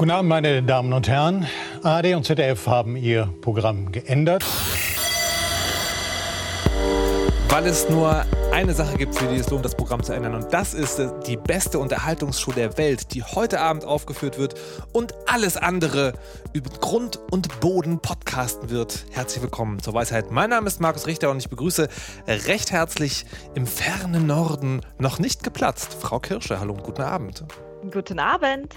Guten Abend, meine Damen und Herren. ARD und ZDF haben ihr Programm geändert. Weil es nur eine Sache gibt, für die es lohnt, das Programm zu ändern. Und das ist die beste Unterhaltungsshow der Welt, die heute Abend aufgeführt wird und alles andere über Grund und Boden podcasten wird. Herzlich willkommen zur Weisheit. Mein Name ist Markus Richter und ich begrüße recht herzlich im fernen Norden noch nicht geplatzt Frau Kirsche. Hallo und guten Abend. Guten Abend.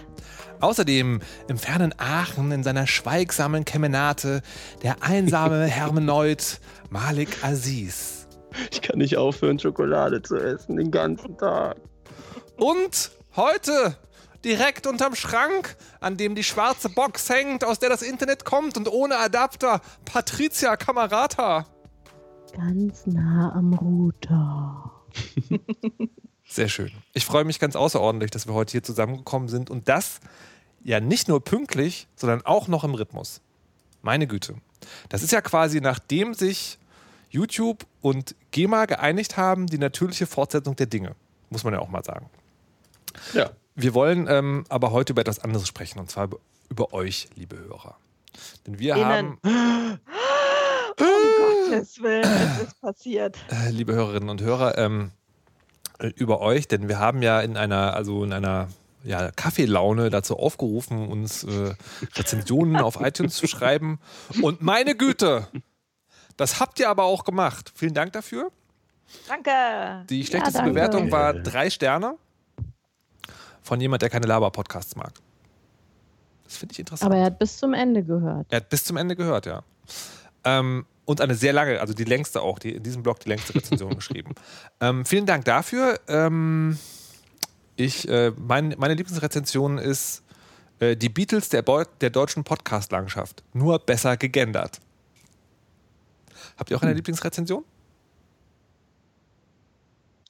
Außerdem im fernen Aachen in seiner schweigsamen Kemenate der einsame Hermenoid Malik Aziz. Ich kann nicht aufhören, Schokolade zu essen den ganzen Tag. Und heute direkt unterm Schrank, an dem die schwarze Box hängt, aus der das Internet kommt und ohne Adapter, Patricia Camarata. Ganz nah am Router. Sehr schön. Ich freue mich ganz außerordentlich, dass wir heute hier zusammengekommen sind und das ja nicht nur pünktlich, sondern auch noch im Rhythmus. Meine Güte. Das ist ja quasi, nachdem sich YouTube und GEMA geeinigt haben, die natürliche Fortsetzung der Dinge. Muss man ja auch mal sagen. Ja. Wir wollen ähm, aber heute über etwas anderes sprechen, und zwar über euch, liebe Hörer. Denn wir Innen. haben, Um Gottes Willen, es ist passiert. äh, liebe Hörerinnen und Hörer, ähm, äh, über euch, denn wir haben ja in einer, also in einer ja, Kaffeelaune dazu aufgerufen, uns äh, Rezensionen auf iTunes zu schreiben. Und meine Güte, das habt ihr aber auch gemacht. Vielen Dank dafür. Danke. Die schlechteste danke. Bewertung war drei Sterne von jemand, der keine Laber-Podcasts mag. Das finde ich interessant. Aber er hat bis zum Ende gehört. Er hat bis zum Ende gehört, ja. Ähm, und eine sehr lange, also die längste auch, die, in diesem Blog die längste Rezension geschrieben. Ähm, vielen Dank dafür. Ähm, ich, äh, mein, meine Lieblingsrezension ist äh, die Beatles der, Beu der deutschen Podcast-Landschaft. Nur besser gegendert. Habt ihr auch eine Lieblingsrezension?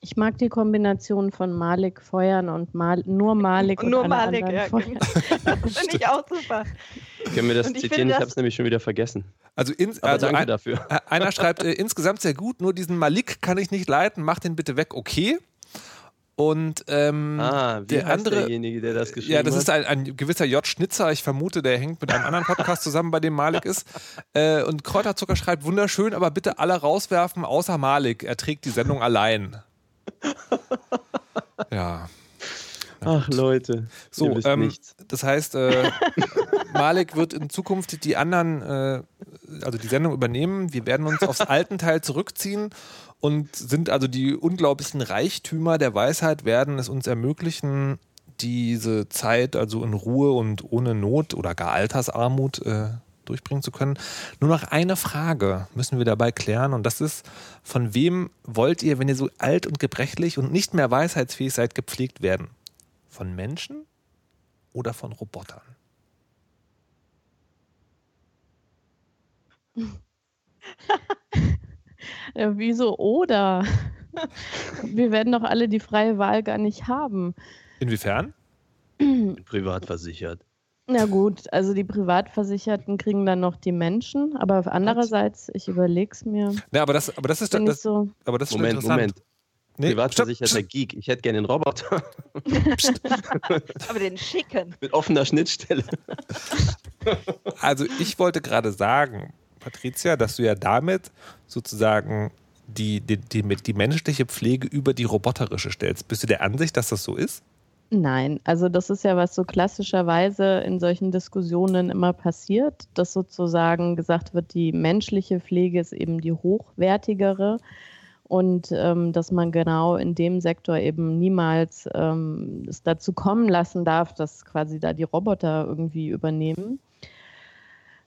Ich mag die Kombination von Malik feuern und Mal nur Malik und Nur alle Malik, anderen ja, feuern. genau. Das finde ich auch super. Können wir das ich zitieren? finde Ich habe es nämlich schon wieder vergessen. Also, ins, Aber also danke ein, dafür. einer schreibt äh, insgesamt sehr gut, nur diesen Malik kann ich nicht leiten, mach den bitte weg, okay. Und ähm, Ah, wie der heißt andere, derjenige, der das geschrieben Ja, das ist hat? ein, ein gewisser J. Schnitzer. Ich vermute, der hängt mit einem anderen Podcast zusammen, bei dem Malik ist. Äh, und Kräuterzucker schreibt, wunderschön, aber bitte alle rauswerfen, außer Malik. Er trägt die Sendung allein. Ja. Ach Leute, So, ähm, nichts. das heißt, äh, Malik wird in Zukunft die anderen, äh, also die Sendung übernehmen. Wir werden uns aufs alten Teil zurückziehen und sind also die unglaublichen Reichtümer der Weisheit, werden es uns ermöglichen, diese Zeit also in Ruhe und ohne Not oder gar Altersarmut äh, durchbringen zu können. Nur noch eine Frage müssen wir dabei klären und das ist, von wem wollt ihr, wenn ihr so alt und gebrechlich und nicht mehr weisheitsfähig seid, gepflegt werden? Von Menschen oder von Robotern? Ja, wieso oder? Wir werden doch alle die freie Wahl gar nicht haben. Inwiefern? Privat versichert. Na gut, also die Privatversicherten kriegen dann noch die Menschen, aber andererseits, ich überlege es mir. Ja, aber das, aber das ist, das, so, aber das ist schon Moment, interessant. Moment. Nee, Privatversicherter stopp, Geek. Ich hätte gerne einen Roboter Aber den schicken. mit offener Schnittstelle. stopp. Also ich wollte gerade sagen, Patricia, dass du ja damit sozusagen die, die, die, die menschliche Pflege über die roboterische stellst. Bist du der Ansicht, dass das so ist? Nein, also das ist ja, was so klassischerweise in solchen Diskussionen immer passiert, dass sozusagen gesagt wird, die menschliche Pflege ist eben die hochwertigere und ähm, dass man genau in dem Sektor eben niemals ähm, es dazu kommen lassen darf, dass quasi da die Roboter irgendwie übernehmen.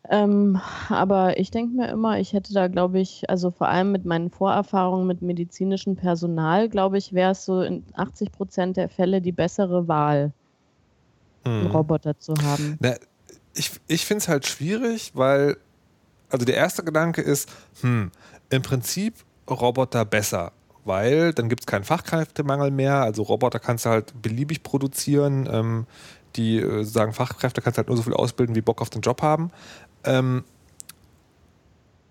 Ähm, aber ich denke mir immer, ich hätte da, glaube ich, also vor allem mit meinen Vorerfahrungen mit medizinischem Personal, glaube ich, wäre es so in 80 Prozent der Fälle die bessere Wahl, einen Hm. Roboter zu haben. Na, ich ich finde es halt schwierig, weil, also der erste Gedanke ist, hm, im Prinzip Roboter besser, weil dann gibt es keinen Fachkräftemangel mehr. Also Roboter kannst du halt beliebig produzieren. Ähm, die äh, sagen, Fachkräfte kannst du halt nur so viel ausbilden, wie Bock auf den Job haben. Ähm,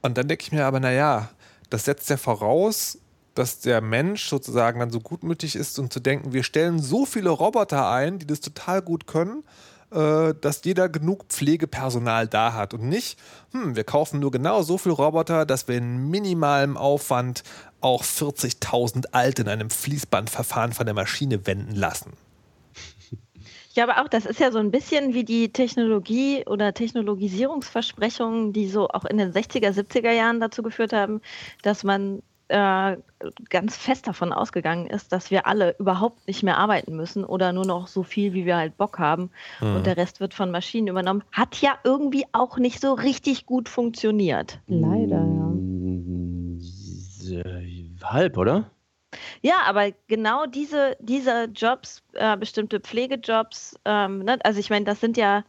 und dann denke ich mir aber, naja, das setzt ja voraus, dass der Mensch sozusagen dann so gutmütig ist und zu denken, wir stellen so viele Roboter ein, die das total gut können, dass jeder genug Pflegepersonal da hat und nicht, hm, wir kaufen nur genau so viel Roboter, dass wir in minimalem Aufwand auch 40.000 Alte in einem Fließbandverfahren von der Maschine wenden lassen. Ich glaube auch, das ist ja so ein bisschen wie die Technologie- oder Technologisierungsversprechungen, die so auch in den 60er, 70er Jahren dazu geführt haben, dass man äh, ganz fest davon ausgegangen ist, dass wir alle überhaupt nicht mehr arbeiten müssen oder nur noch so viel, wie wir halt Bock haben mhm. und der Rest wird von Maschinen übernommen. Hat ja irgendwie auch nicht so richtig gut funktioniert. Leider, ja. Halb, oder? Ja, aber genau diese, diese Jobs, äh, bestimmte Pflegejobs, ähm, ne? also ich meine, das sind ja,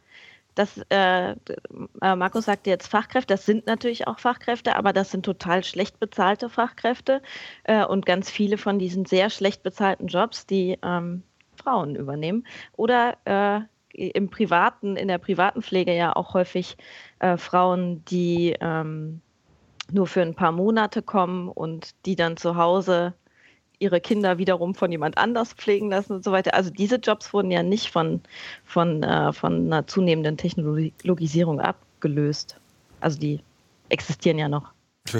das, äh, äh, Markus sagte jetzt Fachkräfte, das sind natürlich auch Fachkräfte, aber das sind total schlecht bezahlte Fachkräfte. Äh, und ganz viele von diesen sehr schlecht bezahlten Jobs, die ähm, Frauen übernehmen oder äh, im privaten, in der privaten Pflege ja auch häufig äh, Frauen, die ähm, nur für ein paar Monate kommen und die dann zu Hause ihre Kinder wiederum von jemand anders pflegen lassen und so weiter. Also diese Jobs wurden ja nicht von, von, äh, von einer zunehmenden Technologisierung abgelöst. Also die existieren ja noch.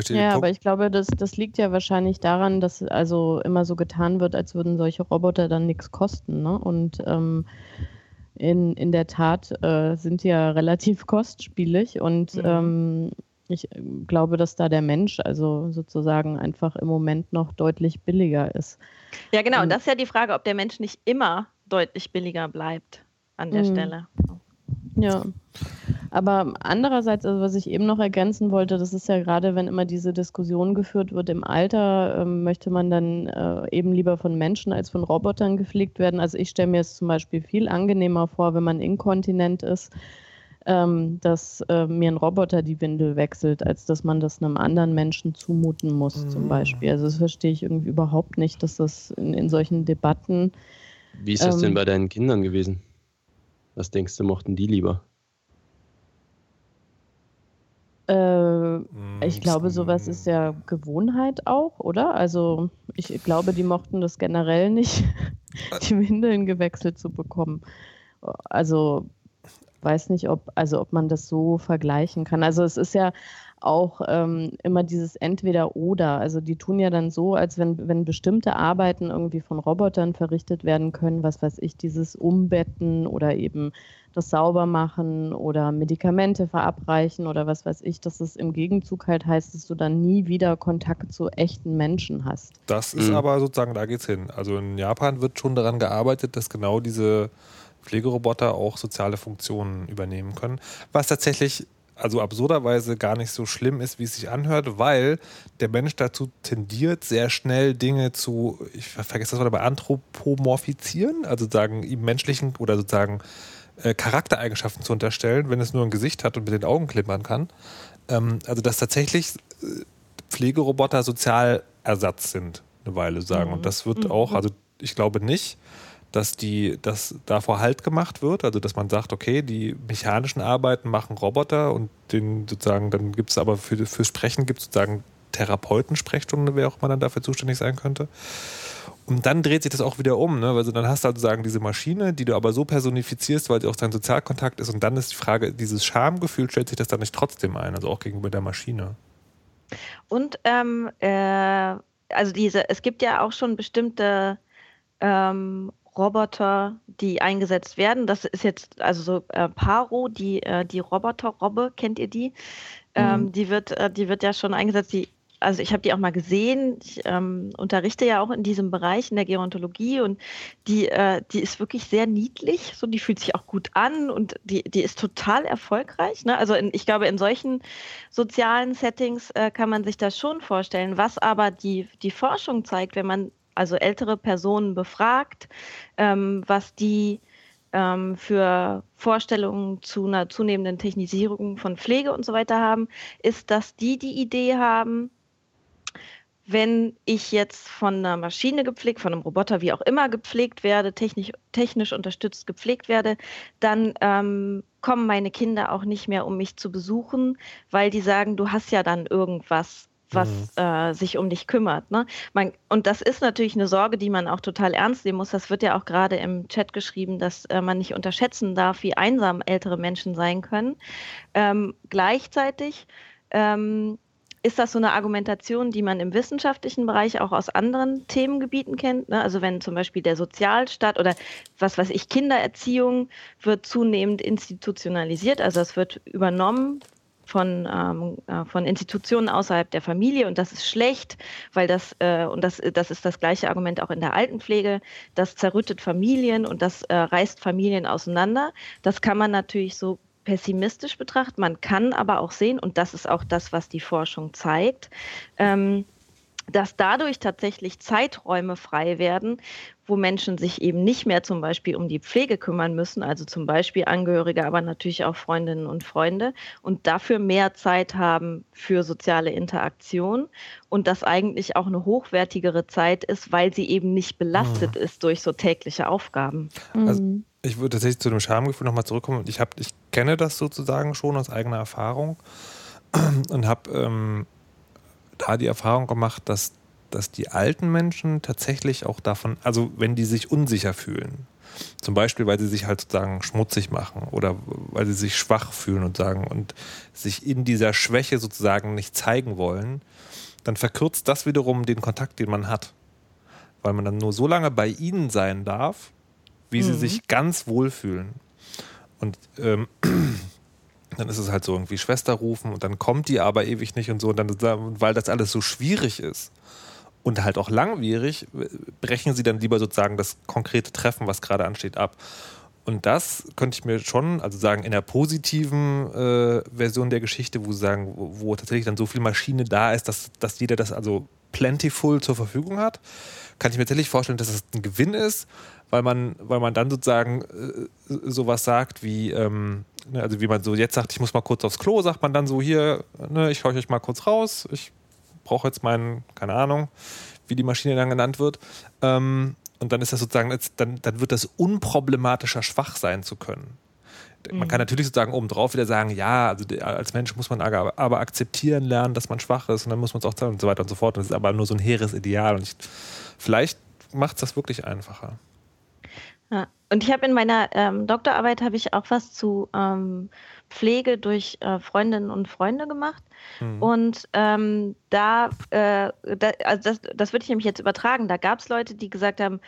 Ja, aber ich glaube, das, das liegt ja wahrscheinlich daran, dass also immer so getan wird, als würden solche Roboter dann nichts kosten. Ne? Und ähm, in, in der Tat äh, sind die ja relativ kostspielig und mhm. ähm, ich äh, glaube, dass da der Mensch also sozusagen einfach im Moment noch deutlich billiger ist. Ja, genau. Und das ist ja die Frage, ob der Mensch nicht immer deutlich billiger bleibt an der mhm. Stelle. Ja. Aber andererseits, also was ich eben noch ergänzen wollte, das ist ja gerade, wenn immer diese Diskussion geführt wird im Alter, äh, möchte man dann äh, eben lieber von Menschen als von Robotern gepflegt werden. Also ich stelle mir es zum Beispiel viel angenehmer vor, wenn man inkontinent ist ähm, dass äh, mir ein Roboter die Windel wechselt, als dass man das einem anderen Menschen zumuten muss, mhm. zum Beispiel. Also das verstehe ich irgendwie überhaupt nicht, dass das in, in solchen Debatten. Wie ist das ähm, denn bei deinen Kindern gewesen? Was denkst du, mochten die lieber? Äh, ich glaube, sowas ist ja Gewohnheit auch, oder? Also ich glaube, die mochten das generell nicht, die Windeln gewechselt zu bekommen. Also weiß nicht, ob, also ob man das so vergleichen kann. Also es ist ja auch ähm, immer dieses Entweder-Oder. Also die tun ja dann so, als wenn, wenn bestimmte Arbeiten irgendwie von Robotern verrichtet werden können, was weiß ich, dieses Umbetten oder eben das Saubermachen oder Medikamente verabreichen oder was weiß ich, dass es im Gegenzug halt heißt, dass du dann nie wieder Kontakt zu echten Menschen hast. Das ist mhm. aber sozusagen, da geht's hin. Also in Japan wird schon daran gearbeitet, dass genau diese Pflegeroboter auch soziale Funktionen übernehmen können, was tatsächlich also absurderweise gar nicht so schlimm ist, wie es sich anhört, weil der Mensch dazu tendiert, sehr schnell Dinge zu, ich vergesse das Wort, aber anthropomorphizieren, also sagen ihm menschlichen oder sozusagen äh, Charaktereigenschaften zu unterstellen, wenn es nur ein Gesicht hat und mit den Augen klippern kann. Ähm, also dass tatsächlich äh, Pflegeroboter Sozialersatz sind, eine Weile sagen. Mhm. Und das wird mhm. auch, also ich glaube nicht, dass die, dass davor Halt gemacht wird, also dass man sagt, okay, die mechanischen Arbeiten machen Roboter und den sozusagen, dann gibt es aber für, fürs Sprechen gibt es sozusagen Therapeutensprechstunde, wer auch immer dann dafür zuständig sein könnte. Und dann dreht sich das auch wieder um, ne? Also dann hast du also sagen diese Maschine, die du aber so personifizierst, weil sie auch dein Sozialkontakt ist. Und dann ist die Frage, dieses Schamgefühl stellt sich das dann nicht trotzdem ein, also auch gegenüber der Maschine. Und ähm, äh, also diese, es gibt ja auch schon bestimmte ähm, Roboter, die eingesetzt werden. Das ist jetzt also so äh, Paro, die, äh, die Roboter-Robbe, kennt ihr die? Ähm, mhm. die, wird, äh, die wird ja schon eingesetzt. Die, also ich habe die auch mal gesehen. Ich ähm, unterrichte ja auch in diesem Bereich in der Gerontologie und die, äh, die ist wirklich sehr niedlich. So, die fühlt sich auch gut an und die, die ist total erfolgreich. Ne? Also in, ich glaube, in solchen sozialen Settings äh, kann man sich das schon vorstellen. Was aber die, die Forschung zeigt, wenn man also ältere Personen befragt, ähm, was die ähm, für Vorstellungen zu einer zunehmenden Technisierung von Pflege und so weiter haben, ist, dass die die Idee haben, wenn ich jetzt von einer Maschine gepflegt, von einem Roboter, wie auch immer gepflegt werde, technisch, technisch unterstützt gepflegt werde, dann ähm, kommen meine Kinder auch nicht mehr, um mich zu besuchen, weil die sagen, du hast ja dann irgendwas was mhm. äh, sich um dich kümmert. Ne? Man, und das ist natürlich eine Sorge, die man auch total ernst nehmen muss. Das wird ja auch gerade im Chat geschrieben, dass äh, man nicht unterschätzen darf, wie einsam ältere Menschen sein können. Ähm, gleichzeitig ähm, ist das so eine Argumentation, die man im wissenschaftlichen Bereich auch aus anderen Themengebieten kennt. Ne? Also wenn zum Beispiel der Sozialstaat oder was weiß ich, Kindererziehung wird zunehmend institutionalisiert, also es wird übernommen von, ähm, äh, von Institutionen außerhalb der Familie und das ist schlecht, weil das, äh, und das, das ist das gleiche Argument auch in der Altenpflege, das zerrüttet Familien und das äh, reißt Familien auseinander. Das kann man natürlich so pessimistisch betrachten. Man kann aber auch sehen, und das ist auch das, was die Forschung zeigt, ähm, dass dadurch tatsächlich Zeiträume frei werden, wo Menschen sich eben nicht mehr zum Beispiel um die Pflege kümmern müssen, also zum Beispiel Angehörige, aber natürlich auch Freundinnen und Freunde und dafür mehr Zeit haben für soziale Interaktion und das eigentlich auch eine hochwertigere Zeit ist, weil sie eben nicht belastet mhm. ist durch so tägliche Aufgaben. Also mhm. ich würde tatsächlich zu dem Schamgefühl nochmal zurückkommen. Ich, hab, ich kenne das sozusagen schon aus eigener Erfahrung und habe ähm, da die Erfahrung gemacht, dass, dass die alten Menschen tatsächlich auch davon, also wenn die sich unsicher fühlen, zum Beispiel, weil sie sich halt sozusagen schmutzig machen oder weil sie sich schwach fühlen und sagen und sich in dieser Schwäche sozusagen nicht zeigen wollen, dann verkürzt das wiederum den Kontakt, den man hat. Weil man dann nur so lange bei ihnen sein darf, wie mhm. sie sich ganz wohlfühlen. Und ähm, dann ist es halt so irgendwie Schwester rufen und dann kommt die aber ewig nicht und so. Und dann, weil das alles so schwierig ist und halt auch langwierig, brechen sie dann lieber sozusagen das konkrete Treffen, was gerade ansteht, ab. Und das könnte ich mir schon, also sagen, in der positiven äh, Version der Geschichte, wo sagen, wo, wo, tatsächlich dann so viel Maschine da ist, dass, dass jeder das also plentiful zur Verfügung hat, kann ich mir tatsächlich vorstellen, dass das ein Gewinn ist, weil man, weil man dann sozusagen äh, sowas sagt wie, ähm, Ne, also wie man so jetzt sagt, ich muss mal kurz aufs Klo, sagt man dann so hier, ne, ich schaue euch mal kurz raus, ich brauche jetzt meinen, keine Ahnung, wie die Maschine dann genannt wird. Ähm, und dann ist das sozusagen, dann, dann wird das unproblematischer schwach sein zu können. Man mhm. kann natürlich sozusagen obendrauf wieder sagen, ja, also als Mensch muss man aber, aber akzeptieren lernen, dass man schwach ist und dann muss man es auch zeigen und so weiter und so fort. Und das ist aber nur so ein hehres Ideal. Und ich, vielleicht macht es das wirklich einfacher. Ja. Und ich habe in meiner ähm, Doktorarbeit habe ich auch was zu ähm, Pflege durch äh, Freundinnen und Freunde gemacht. Mhm. Und ähm, da, äh, da, also das, das würde ich nämlich jetzt übertragen. Da gab es Leute, die gesagt haben,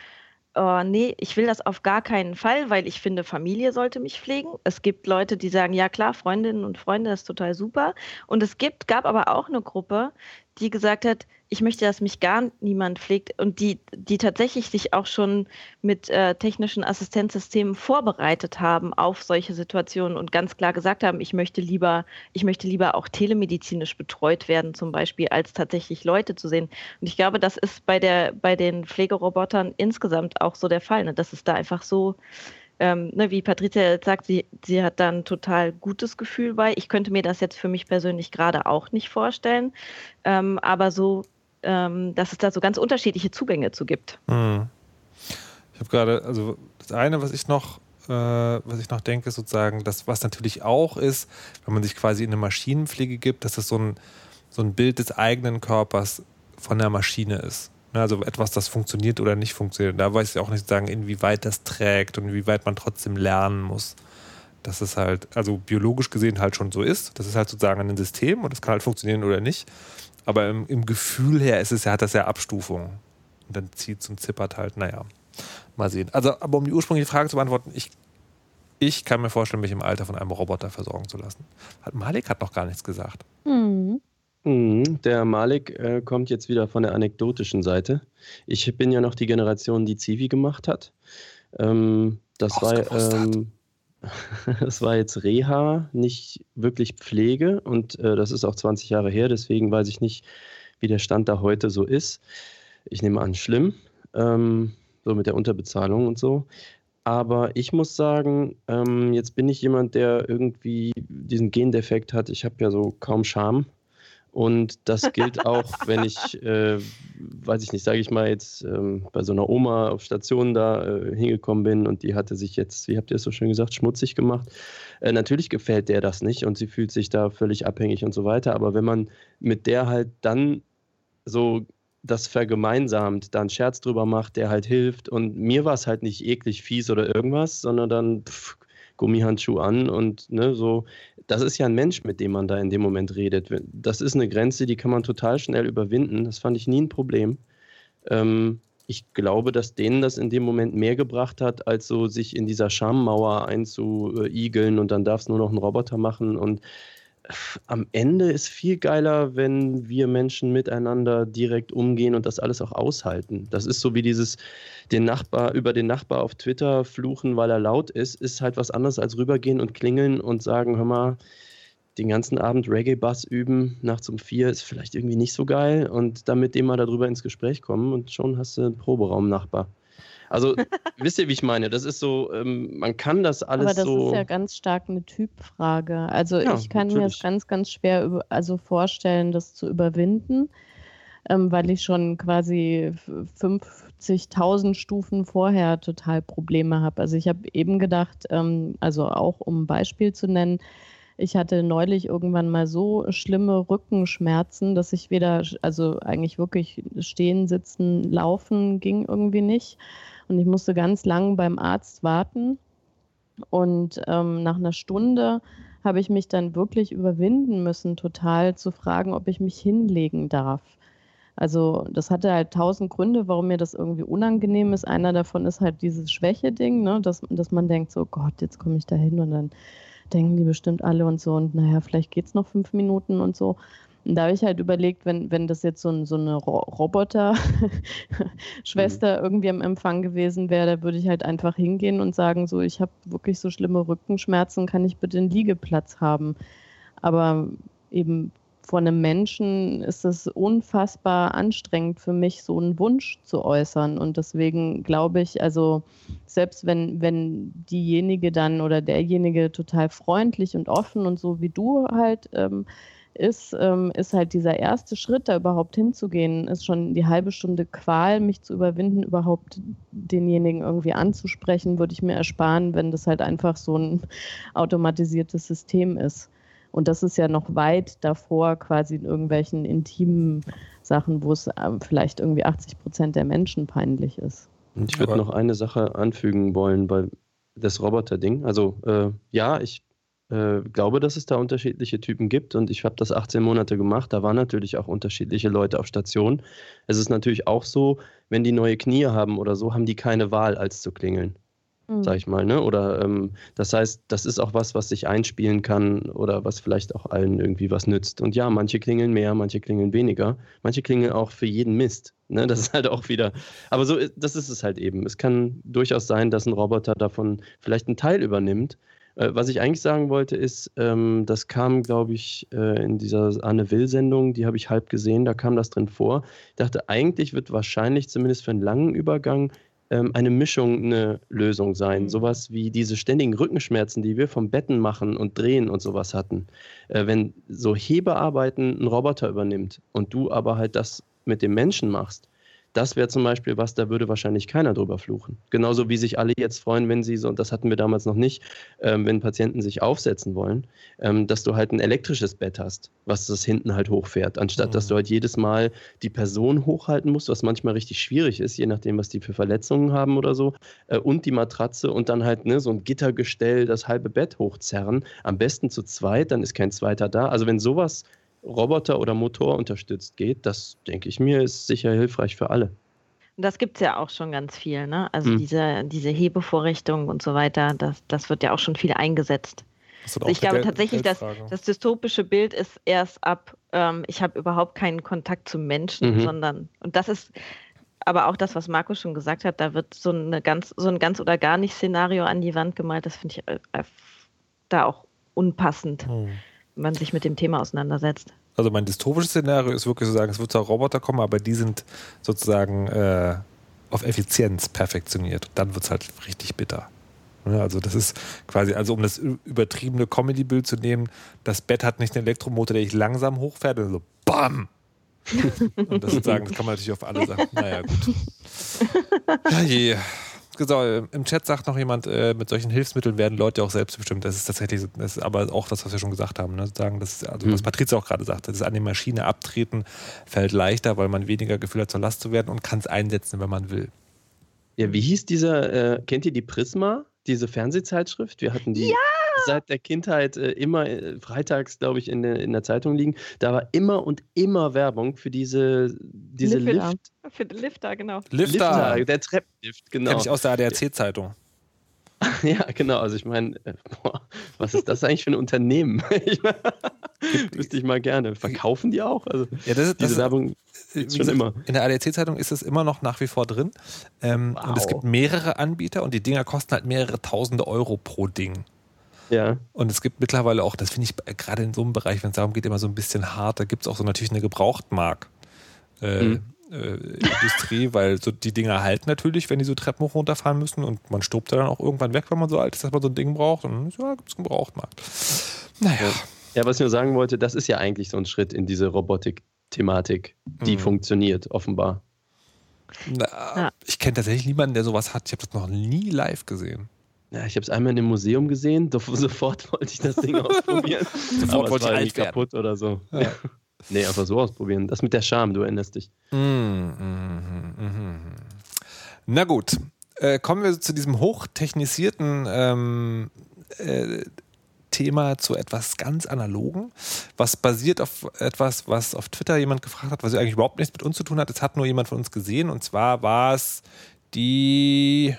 oh, nee, ich will das auf gar keinen Fall, weil ich finde, Familie sollte mich pflegen. Es gibt Leute, die sagen, ja klar, Freundinnen und Freunde, das ist total super. Und es gibt, gab aber auch eine Gruppe, die gesagt hat, ich möchte, dass mich gar niemand pflegt und die, die tatsächlich sich auch schon mit äh, technischen Assistenzsystemen vorbereitet haben auf solche Situationen und ganz klar gesagt haben, ich möchte lieber, ich möchte lieber auch telemedizinisch betreut werden, zum Beispiel, als tatsächlich Leute zu sehen. Und ich glaube, das ist bei der, bei den Pflegerobotern insgesamt auch so der Fall, ne? dass es da einfach so ähm, ne, wie Patricia jetzt sagt, sie, sie hat da ein total gutes Gefühl bei. Ich könnte mir das jetzt für mich persönlich gerade auch nicht vorstellen. Ähm, aber so, ähm, dass es da so ganz unterschiedliche Zugänge zu gibt. Hm. Ich habe gerade, also das eine, was ich noch äh, was ich noch denke, ist sozusagen, das, was natürlich auch ist, wenn man sich quasi in eine Maschinenpflege gibt, dass das so ein, so ein Bild des eigenen Körpers von der Maschine ist. Ne, also etwas, das funktioniert oder nicht funktioniert. Da weiß ich auch nicht sagen, inwieweit das trägt und inwieweit man trotzdem lernen muss. Dass es halt, also biologisch gesehen halt schon so ist. Das ist halt sozusagen ein System und das kann halt funktionieren oder nicht. Aber im, im Gefühl her ist es hat das ja Abstufungen. Und dann zieht es und zippert halt, naja. Mal sehen. Also, aber um die ursprüngliche Frage zu beantworten, ich, ich kann mir vorstellen, mich im Alter von einem Roboter versorgen zu lassen. Malik hat noch gar nichts gesagt. Mhm. Mhm, der Malik äh, kommt jetzt wieder von der anekdotischen Seite. Ich bin ja noch die Generation, die Zivi gemacht hat. Ähm, das, war, ähm, das war jetzt Reha, nicht wirklich Pflege und äh, das ist auch 20 Jahre her, deswegen weiß ich nicht, wie der Stand da heute so ist. Ich nehme an, schlimm, ähm, so mit der Unterbezahlung und so. Aber ich muss sagen, ähm, jetzt bin ich jemand, der irgendwie diesen Gendefekt hat. Ich habe ja so kaum Scham Und das gilt auch, wenn ich, äh, weiß ich nicht, sage ich mal jetzt ähm, bei so einer Oma auf Station da äh, hingekommen bin und die hatte sich jetzt, wie habt ihr es so schön gesagt, schmutzig gemacht. Äh, natürlich gefällt der das nicht und sie fühlt sich da völlig abhängig und so weiter. Aber wenn man mit der halt dann so das vergemeinsamt, da einen Scherz drüber macht, der halt hilft und mir war es halt nicht eklig, fies oder irgendwas, sondern dann pff, Gummihandschuh an und ne, so, das ist ja ein Mensch, mit dem man da in dem Moment redet. Das ist eine Grenze, die kann man total schnell überwinden. Das fand ich nie ein Problem. Ähm, ich glaube, dass denen das in dem Moment mehr gebracht hat, als so sich in dieser Schammauer einzuigeln und dann darf es nur noch ein Roboter machen und am Ende ist viel geiler, wenn wir Menschen miteinander direkt umgehen und das alles auch aushalten. Das ist so wie dieses den Nachbar über den Nachbar auf Twitter fluchen, weil er laut ist, ist halt was anderes als rübergehen und klingeln und sagen, hör mal, den ganzen Abend Reggae-Bass üben, nachts um vier ist vielleicht irgendwie nicht so geil und dann mit dem mal darüber ins Gespräch kommen und schon hast du einen Proberaum-Nachbar. Also wisst ihr, wie ich meine? Das ist so, ähm, man kann das alles so. Aber das so ist ja ganz stark eine Typfrage. Also ja, ich kann natürlich. mir das ganz, ganz schwer über, also vorstellen, das zu überwinden, ähm, weil ich schon quasi 50.000 Stufen vorher total Probleme habe. Also ich habe eben gedacht, ähm, also auch um ein Beispiel zu nennen, ich hatte neulich irgendwann mal so schlimme Rückenschmerzen, dass ich weder, also eigentlich wirklich stehen, sitzen, laufen ging irgendwie nicht. Und ich musste ganz lang beim Arzt warten. Und ähm, nach einer Stunde habe ich mich dann wirklich überwinden müssen, total zu fragen, ob ich mich hinlegen darf. Also das hatte halt tausend Gründe, warum mir das irgendwie unangenehm ist. Einer davon ist halt dieses Schwäche-Ding, ne? dass, dass man denkt, so Gott, jetzt komme ich da hin und dann denken die bestimmt alle und so und naja, vielleicht geht es noch fünf Minuten und so. Und da habe ich halt überlegt, wenn, wenn das jetzt so, ein, so eine Ro Roboter-Schwester mhm. irgendwie am Empfang gewesen wäre, da würde ich halt einfach hingehen und sagen, so, ich habe wirklich so schlimme Rückenschmerzen, kann ich bitte einen Liegeplatz haben? Aber eben von einem Menschen ist es unfassbar anstrengend für mich, so einen Wunsch zu äußern. Und deswegen glaube ich, also selbst wenn, wenn diejenige dann oder derjenige total freundlich und offen und so wie du halt ähm, ist, ähm, ist halt dieser erste Schritt, da überhaupt hinzugehen, ist schon die halbe Stunde Qual, mich zu überwinden, überhaupt denjenigen irgendwie anzusprechen, würde ich mir ersparen, wenn das halt einfach so ein automatisiertes System ist. Und das ist ja noch weit davor, quasi in irgendwelchen intimen Sachen, wo es äh, vielleicht irgendwie 80 Prozent der Menschen peinlich ist. Ich würde noch eine Sache anfügen wollen bei das Roboter-Ding. Also äh, ja, ich äh, glaube, dass es da unterschiedliche Typen gibt und ich habe das 18 Monate gemacht. Da waren natürlich auch unterschiedliche Leute auf Station. Es ist natürlich auch so, wenn die neue Knie haben oder so, haben die keine Wahl, als zu klingeln. Mhm. Sag ich mal, ne? Oder ähm, das heißt, das ist auch was, was sich einspielen kann oder was vielleicht auch allen irgendwie was nützt. Und ja, manche klingeln mehr, manche klingeln weniger, manche klingeln auch für jeden Mist. Ne? Das ist halt auch wieder. Aber so, das ist es halt eben. Es kann durchaus sein, dass ein Roboter davon vielleicht einen Teil übernimmt äh, was ich eigentlich sagen wollte, ist, ähm, das kam, glaube ich, äh, in dieser Anne Will-Sendung, die habe ich halb gesehen, da kam das drin vor. Ich dachte, eigentlich wird wahrscheinlich zumindest für einen langen Übergang ähm, eine Mischung eine Lösung sein. Mhm. Sowas wie diese ständigen Rückenschmerzen, die wir vom Betten machen und drehen und sowas hatten. Äh, wenn so Hebearbeiten ein Roboter übernimmt und du aber halt das mit dem Menschen machst, das wäre zum Beispiel was, da würde wahrscheinlich keiner drüber fluchen. Genauso wie sich alle jetzt freuen, wenn sie so, und das hatten wir damals noch nicht, ähm, wenn Patienten sich aufsetzen wollen, ähm, dass du halt ein elektrisches Bett hast, was das hinten halt hochfährt, anstatt mhm. dass du halt jedes Mal die Person hochhalten musst, was manchmal richtig schwierig ist, je nachdem, was die für Verletzungen haben oder so, äh, und die Matratze und dann halt ne, so ein Gittergestell, das halbe Bett hochzerren. Am besten zu zweit, dann ist kein zweiter da. Also wenn sowas Roboter oder Motor unterstützt geht, das denke ich mir, ist sicher hilfreich für alle. Das gibt es ja auch schon ganz viel, ne? Also hm. diese, diese Hebevorrichtung und so weiter, das, das wird ja auch schon viel eingesetzt. Also ich glaube tatsächlich, dass das dystopische Bild ist erst ab, ähm, ich habe überhaupt keinen Kontakt zu Menschen, mhm. sondern, und das ist aber auch das, was Markus schon gesagt hat, da wird so, eine ganz, so ein ganz oder gar nicht Szenario an die Wand gemalt, das finde ich äh, äh, da auch unpassend. Mhm man sich mit dem Thema auseinandersetzt. Also mein dystopisches Szenario ist wirklich zu sagen, es wird zwar Roboter kommen, aber die sind sozusagen äh, auf Effizienz perfektioniert. Dann wird es halt richtig bitter. Also das ist quasi, also um das übertriebene Comedy-Bild zu nehmen, das Bett hat nicht einen Elektromotor, der ich langsam hochfährt, also BAM! Und das sagen, das kann man natürlich auf alle Sachen. Naja, gut. Ja, je. Im Chat sagt noch jemand, äh, mit solchen Hilfsmitteln werden Leute auch selbstbestimmt. Das ist tatsächlich, das ist aber auch das, was wir schon gesagt haben. Ne? Sagen, das ist, also mhm. was Patrizia auch gerade sagte, das an die Maschine abtreten fällt leichter, weil man weniger Gefühl hat, zur Last zu werden und kann es einsetzen, wenn man will. Ja, wie hieß dieser, äh, kennt ihr die Prisma, diese Fernsehzeitschrift? Wir hatten die. Ja! seit der Kindheit äh, immer äh, freitags, glaube ich, in der, in der Zeitung liegen. Da war immer und immer Werbung für diese, diese Lift. Für den Lifter, genau. Lifter, Lifter der Treppenlift, genau. Kenn ich aus der ADAC-Zeitung. Ja, genau. Also ich meine, äh, was ist das eigentlich für ein Unternehmen? wüsste ich mal gerne. Verkaufen die auch? Also ja, das ist, diese das Werbung ist schon immer. In der ADAC-Zeitung ist es immer noch nach wie vor drin. Ähm, wow. Und es gibt mehrere Anbieter und die Dinger kosten halt mehrere tausende Euro pro Ding. Ja. Und es gibt mittlerweile auch, das finde ich gerade in so einem Bereich, wenn es darum geht, immer so ein bisschen hart, da gibt es auch so natürlich eine Gebrauchtmark. Äh, mhm. Äh, Industrie, weil so die Dinger halten natürlich, wenn die so Treppen hoch runterfahren müssen und man stirbt dann auch irgendwann weg, wenn man so alt ist, dass man so ein Ding braucht. Und ja, gibt es einen Gebrauchtmarkt. Naja. Ja. ja, was ich nur sagen wollte, das ist ja eigentlich so ein Schritt in diese Robotik-Thematik, die mhm. funktioniert, offenbar. Na, ja. Ich kenne tatsächlich niemanden, der sowas hat. Ich habe das noch nie live gesehen. Ja, ich habe es einmal in einem Museum gesehen, sofort wollte ich das Ding ausprobieren. sofort Aber wollte ich alt kaputt oder so. Ja. Nee, einfach so ausprobieren. Das mit der Scham, du erinnerst dich. Mm, mm, mm, mm. Na gut, äh, kommen wir zu diesem hochtechnisierten ähm, äh, Thema zu etwas ganz Analogen, was basiert auf etwas, was auf Twitter jemand gefragt hat, was eigentlich überhaupt nichts mit uns zu tun hat. Es hat nur jemand von uns gesehen und zwar war es die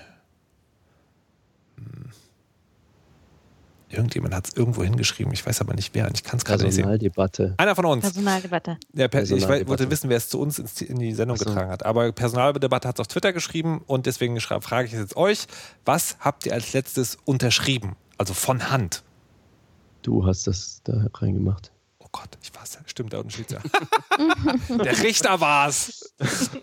Irgendjemand hat es irgendwo hingeschrieben, ich weiß aber nicht wer. Ich kann es gerade nicht sehen. Personaldebatte. Einer von uns. Personaldebatte. Ja, per Personaldebatte. Ich wollte wissen, wer es zu uns in die Sendung so. getragen hat. Aber Personaldebatte hat es auf Twitter geschrieben und deswegen frage ich jetzt euch, was habt ihr als letztes unterschrieben? Also von Hand. Du hast das da reingemacht. Oh Gott, ich weiß, stimmt, da unten steht ja. Der Richter war's.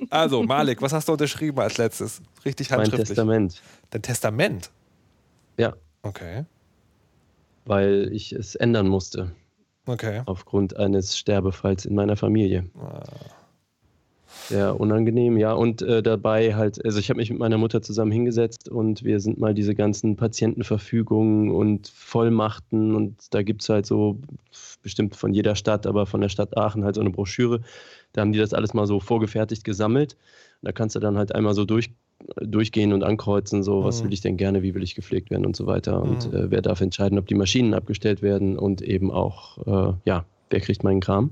Also, Malik, was hast du unterschrieben als letztes? Richtig handschriftlich. Mein Testament. Dein Testament? Ja. Okay weil ich es ändern musste. Okay. Aufgrund eines Sterbefalls in meiner Familie. Ah. Sehr unangenehm, ja. Und äh, dabei halt, also ich habe mich mit meiner Mutter zusammen hingesetzt und wir sind mal diese ganzen Patientenverfügungen und Vollmachten und da gibt es halt so, bestimmt von jeder Stadt, aber von der Stadt Aachen halt so eine Broschüre. Da haben die das alles mal so vorgefertigt gesammelt. Und da kannst du dann halt einmal so durch, durchgehen und ankreuzen, so was mhm. will ich denn gerne, wie will ich gepflegt werden und so weiter. Und mhm. äh, wer darf entscheiden, ob die Maschinen abgestellt werden und eben auch, äh, ja, wer kriegt meinen Kram.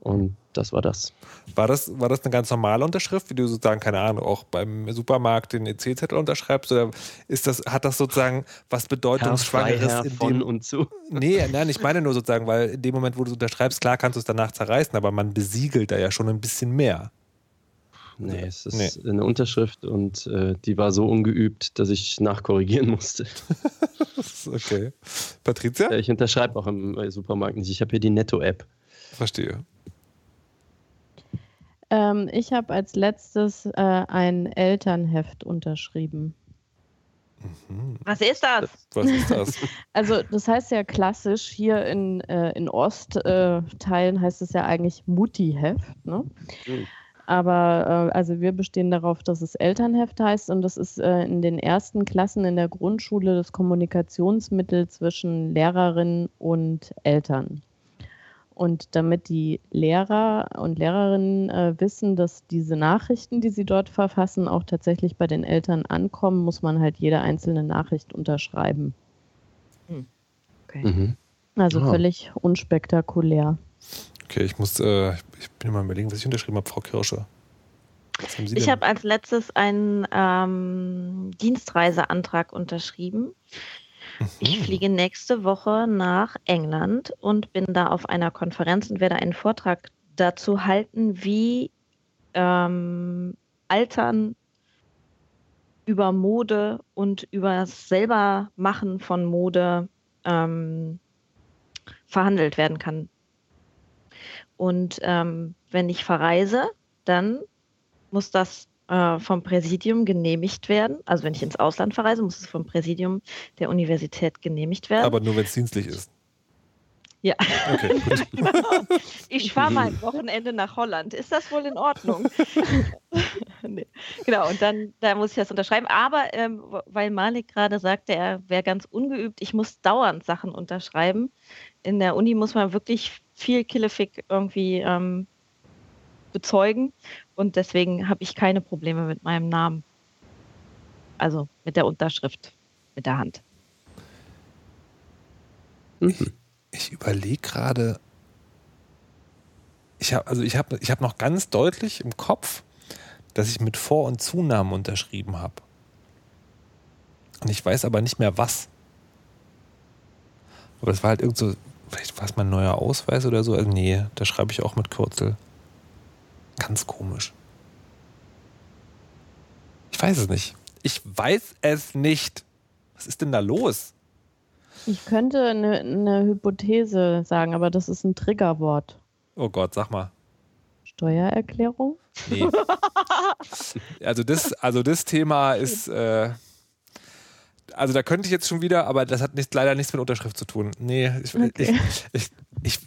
Und das war das. War das, war das eine ganz normale Unterschrift, wie du sozusagen, keine Ahnung, auch beim Supermarkt den EC-Zettel unterschreibst? Oder ist das, hat das sozusagen was Bedeutungsschwangeres in dem und zu? Nee, nein, ich meine nur sozusagen, weil in dem Moment, wo du es unterschreibst, klar kannst du es danach zerreißen, aber man besiegelt da ja schon ein bisschen mehr. Nee, es ist nee. eine Unterschrift und äh, die war so ungeübt, dass ich nachkorrigieren musste. okay. Patricia? Ich unterschreibe auch im äh, Supermarkt nicht. Ich habe hier die Netto-App. Verstehe. Ähm, ich habe als letztes äh, ein Elternheft unterschrieben. Mhm. Was ist das? Was ist das? also das heißt ja klassisch, hier in, äh, in Ostteilen heißt es ja eigentlich Mutti-Heft. Ne? Mhm. Aber äh, also wir bestehen darauf, dass es Elternheft heißt und das ist äh, in den ersten Klassen in der Grundschule das Kommunikationsmittel zwischen Lehrerin und Eltern. Und damit die Lehrer und Lehrerinnen äh, wissen, dass diese Nachrichten, die sie dort verfassen, auch tatsächlich bei den Eltern ankommen, muss man halt jede einzelne Nachricht unterschreiben. Hm. Okay. Mhm. Also oh. völlig unspektakulär. Okay, ich muss, äh, ich bin mal überlegen, was ich unterschrieben habe, Frau Kirsche. ich habe als letztes einen ähm, Dienstreiseantrag unterschrieben. Mhm. Ich fliege nächste Woche nach England und bin da auf einer Konferenz und werde einen Vortrag dazu halten, wie ähm, Altern über Mode und über das Selbermachen von Mode ähm, verhandelt werden kann. Und ähm, wenn ich verreise, dann muss das äh, vom Präsidium genehmigt werden. Also wenn ich ins Ausland verreise, muss es vom Präsidium der Universität genehmigt werden. Aber nur wenn es dienstlich ist. Ja. Okay, gut. ich fahre mal ein Wochenende nach Holland. Ist das wohl in Ordnung? nee. Genau, und dann da muss ich das unterschreiben. Aber ähm, weil Malik gerade sagte, er wäre ganz ungeübt, ich muss dauernd Sachen unterschreiben. In der Uni muss man wirklich viel Killefick irgendwie ähm, bezeugen. Und deswegen habe ich keine Probleme mit meinem Namen. Also mit der Unterschrift, mit der Hand. Mhm ich überlege gerade, ich habe also ich habe ich habe noch ganz deutlich im Kopf, dass ich mit Vor- und Zunamen unterschrieben habe. Und ich weiß aber nicht mehr was. Aber es war halt irgend so, vielleicht war es mein neuer Ausweis oder so. Also nee, da schreibe ich auch mit Kürzel. Ganz komisch. Ich weiß es nicht. Ich weiß es nicht. Was ist denn da los? Ich könnte eine, eine Hypothese sagen, aber das ist ein Triggerwort. Oh Gott, sag mal. Steuererklärung? Nee. also, das, also das Thema ist. Äh, also da könnte ich jetzt schon wieder, aber das hat nicht, leider nichts mit Unterschrift zu tun. Nee, ich, okay. ich, ich, ich,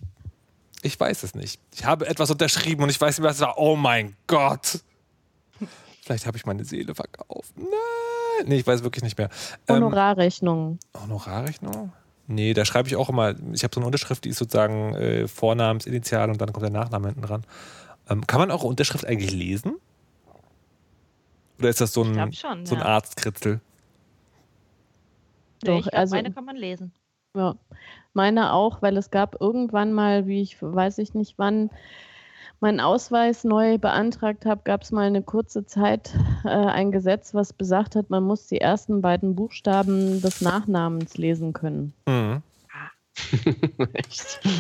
ich, weiß es nicht. Ich habe etwas unterschrieben und ich weiß nicht, was es war. Oh mein Gott. Vielleicht habe ich meine Seele verkauft. Nein. Nee, ich weiß wirklich nicht mehr. Ähm, Honorarrechnung. Honorarrechnung? Nee, da schreibe ich auch immer, ich habe so eine Unterschrift, die ist sozusagen äh, Vornamensinitial und dann kommt der Nachname hinten dran. Ähm, kann man eure Unterschrift eigentlich lesen? Oder ist das so ein, schon, so ein ja. Arztkritzel? Doch, glaub, also meine kann man lesen. Ja, meine auch, weil es gab irgendwann mal, wie ich weiß ich nicht wann, meinen Ausweis neu beantragt habe, gab es mal eine kurze Zeit äh, ein Gesetz, was besagt hat, man muss die ersten beiden Buchstaben des Nachnamens lesen können. Mhm.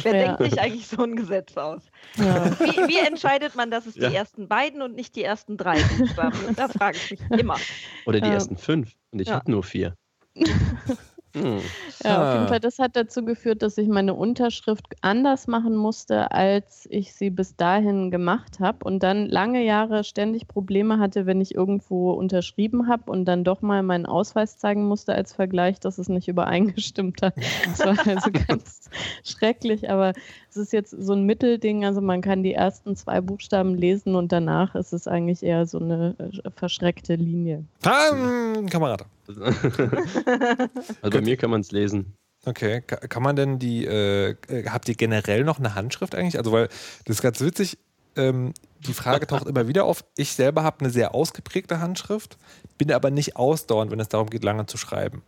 Wer ja. denkt sich eigentlich so ein Gesetz aus? Ja. Wie, wie, entscheidet man, dass es ja. die ersten beiden und nicht die ersten drei Buchstaben? Da frage ich mich immer. Oder die ersten fünf. Und ich habe nur vier. Hm. Ja, auf jeden ah. Fall, das hat dazu geführt, dass ich meine Unterschrift anders machen musste, als ich sie bis dahin gemacht habe und dann lange Jahre ständig Probleme hatte, wenn ich irgendwo unterschrieben habe und dann doch mal meinen Ausweis zeigen musste als Vergleich, dass es nicht übereingestimmt hat. Das war also ganz schrecklich, aber es ist jetzt so ein Mittelding, also man kann die ersten zwei Buchstaben lesen und danach ist es eigentlich eher so eine äh, verschreckte Linie. Ah, Kamerad. also bei mir kann man es lesen. Okay, kann man denn die, äh, äh, habt ihr generell noch eine Handschrift eigentlich? Also, weil das ist ganz witzig, ähm, die Frage taucht immer wieder auf. Ich selber habe eine sehr ausgeprägte Handschrift, bin aber nicht ausdauernd, wenn es darum geht, lange zu schreiben.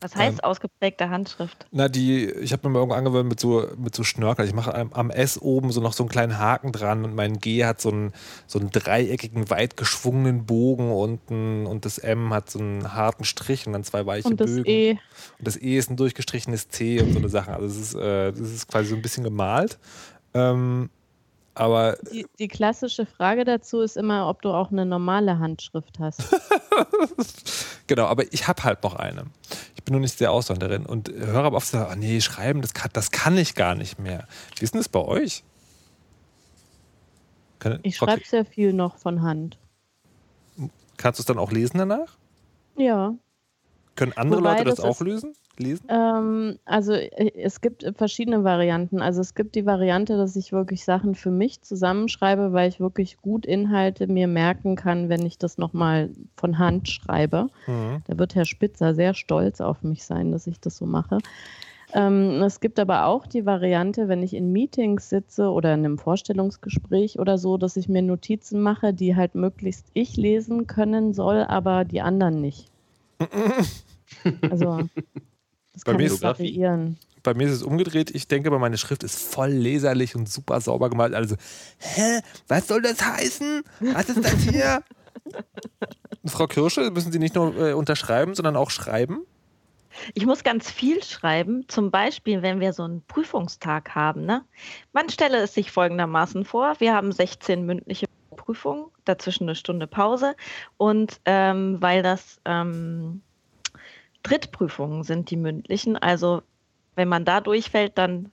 Was heißt ähm, ausgeprägte Handschrift? Na, die, ich habe mir mal irgendwo angewöhnt mit so, mit so Schnörkel. Ich mache am, am, S oben so noch so einen kleinen Haken dran und mein G hat so einen, so einen dreieckigen, weit geschwungenen Bogen unten und das M hat so einen harten Strich und dann zwei weiche und das Bögen. E. Und das E ist ein durchgestrichenes C und so eine Sache. Also das ist, äh, das ist quasi so ein bisschen gemalt. Ähm, aber die, die, klassische Frage dazu ist immer, ob du auch eine normale Handschrift hast. genau, aber ich habe halt noch eine. Ich bin nur nicht sehr Ausländerin und höre aber oft so, oh nee, schreiben, das kann, das kann ich gar nicht mehr. Wie ist denn das bei euch? Kann, ich schreibe sehr viel noch von Hand. Kannst du es dann auch lesen danach? Ja. Können andere Wobei, Leute das, das auch lösen? Lesen? Ähm, also äh, es gibt verschiedene Varianten. Also es gibt die Variante, dass ich wirklich Sachen für mich zusammenschreibe, weil ich wirklich gut Inhalte mir merken kann, wenn ich das nochmal von Hand schreibe. Mhm. Da wird Herr Spitzer sehr stolz auf mich sein, dass ich das so mache. Ähm, es gibt aber auch die Variante, wenn ich in Meetings sitze oder in einem Vorstellungsgespräch oder so, dass ich mir Notizen mache, die halt möglichst ich lesen können soll, aber die anderen nicht. Also das bei mir variieren. Bei mir ist es umgedreht. Ich denke, meine Schrift ist voll leserlich und super sauber gemalt. Also, hä? Was soll das heißen? Was ist das hier? Frau Kirsche, müssen Sie nicht nur äh, unterschreiben, sondern auch schreiben? Ich muss ganz viel schreiben, zum Beispiel, wenn wir so einen Prüfungstag haben. Ne? Man stelle es sich folgendermaßen vor: Wir haben 16 mündliche Prüfungen, dazwischen eine Stunde Pause. Und ähm, weil das ähm, Drittprüfungen sind die mündlichen. Also wenn man da durchfällt, dann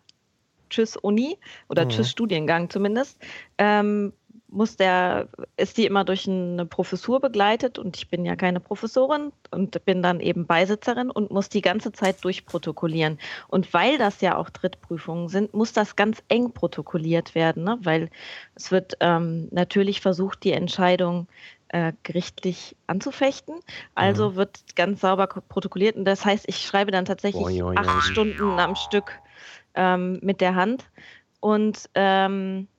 tschüss Uni oder mhm. tschüss Studiengang zumindest. Ähm, muss der, ist die immer durch eine Professur begleitet und ich bin ja keine Professorin und bin dann eben Beisitzerin und muss die ganze Zeit durchprotokollieren. Und weil das ja auch Drittprüfungen sind, muss das ganz eng protokolliert werden, ne? weil es wird ähm, natürlich versucht, die Entscheidung äh, gerichtlich anzufechten. Also mhm. wird ganz sauber protokolliert und das heißt, ich schreibe dann tatsächlich boing, boing, acht boing. Stunden am Stück ähm, mit der Hand und ähm,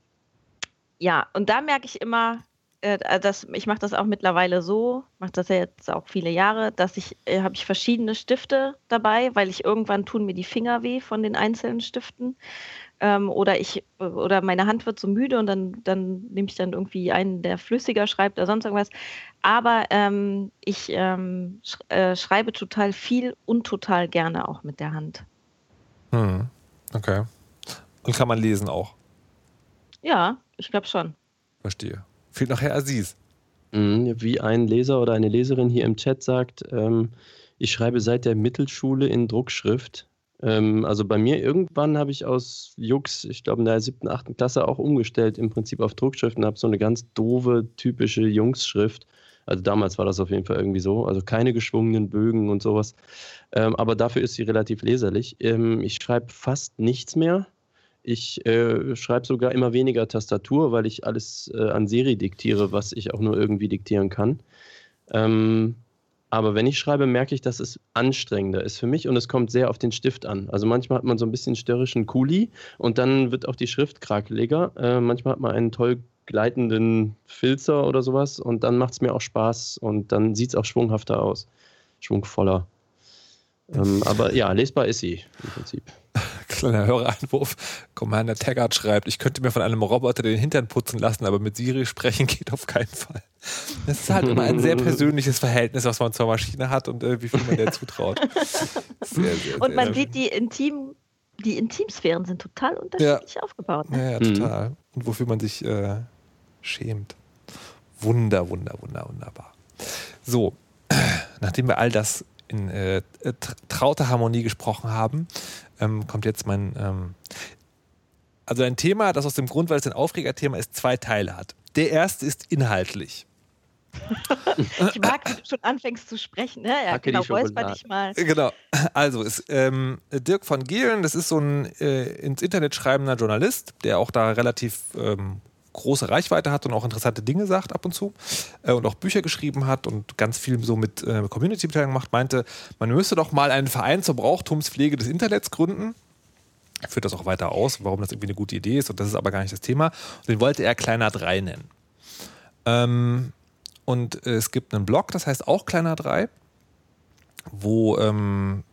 ja, und da merke ich immer, äh, dass ich mache das auch mittlerweile so, mache das ja jetzt auch viele Jahre, dass ich äh, habe ich verschiedene Stifte dabei, weil ich irgendwann tun mir die Finger weh von den einzelnen Stiften. Ähm, oder ich oder meine Hand wird so müde und dann, dann nehme ich dann irgendwie einen, der flüssiger schreibt oder sonst irgendwas. Aber ähm, ich ähm, sch äh, schreibe total viel und total gerne auch mit der Hand. Hm. Okay. Und kann man lesen auch? Ja, ich glaube schon. Verstehe. Fehlt noch Herr Aziz. Mhm, wie ein Leser oder eine Leserin hier im Chat sagt, ähm, ich schreibe seit der Mittelschule in Druckschrift. Ähm, also bei mir irgendwann habe ich aus Jux, ich glaube in der siebten, achten Klasse auch umgestellt im Prinzip auf Druckschrift und habe so eine ganz doofe, typische Jungsschrift. Also damals war das auf jeden Fall irgendwie so. Also keine geschwungenen Bögen und sowas. Ähm, aber dafür ist sie relativ leserlich. Ähm, ich schreibe fast nichts mehr. Ich äh, schreibe sogar immer weniger Tastatur, weil ich alles äh, an Siri diktiere, was ich auch nur irgendwie diktieren kann. Ähm, aber wenn ich schreibe, merke ich, dass es anstrengender ist für mich und es kommt sehr auf den Stift an. Also manchmal hat man so ein bisschen störrischen Kuli und dann wird auch die Schrift krakeliger. Äh, manchmal hat man einen toll gleitenden Filzer oder sowas und dann macht es mir auch Spaß und dann sieht es auch schwunghafter aus, schwungvoller. Ähm, aber ja, lesbar ist sie im Prinzip. Kleiner Hörereinwurf. Commander Taggart schreibt, ich könnte mir von einem Roboter den Hintern putzen lassen, aber mit Siri sprechen geht auf keinen Fall. Das ist halt immer ein sehr persönliches Verhältnis, was man zur Maschine hat und äh, wie viel man der zutraut. Sehr, sehr, und man sieht, die, Intim, die Intimsphären sind total unterschiedlich ja. aufgebaut. Ne? Ja, ja, total. Mhm. Und wofür man sich äh, schämt. Wunder, wunder, wunder, wunderbar. So, nachdem wir all das in äh, trauter Harmonie gesprochen haben, ähm, kommt jetzt mein. Ähm, also ein Thema, das aus dem Grund, weil es ein Aufregerthema ist, zwei Teile hat. Der erste ist inhaltlich. ich mag, wie du schon anfängst zu sprechen. Ne? Ja, genau, räusper dich mal. Genau. Also, ist, ähm, Dirk von Gehlen, das ist so ein äh, ins Internet schreibender Journalist, der auch da relativ ähm, große Reichweite hat und auch interessante Dinge sagt ab und zu äh, und auch Bücher geschrieben hat und ganz viel so mit äh, Community-Beteiligung macht, meinte, man müsste doch mal einen Verein zur Brauchtumspflege des Internets gründen. Er führt das auch weiter aus, warum das irgendwie eine gute Idee ist und das ist aber gar nicht das Thema. Und den wollte er Kleiner 3 nennen. Ähm, und äh, es gibt einen Blog, das heißt auch Kleiner 3, wo ähm,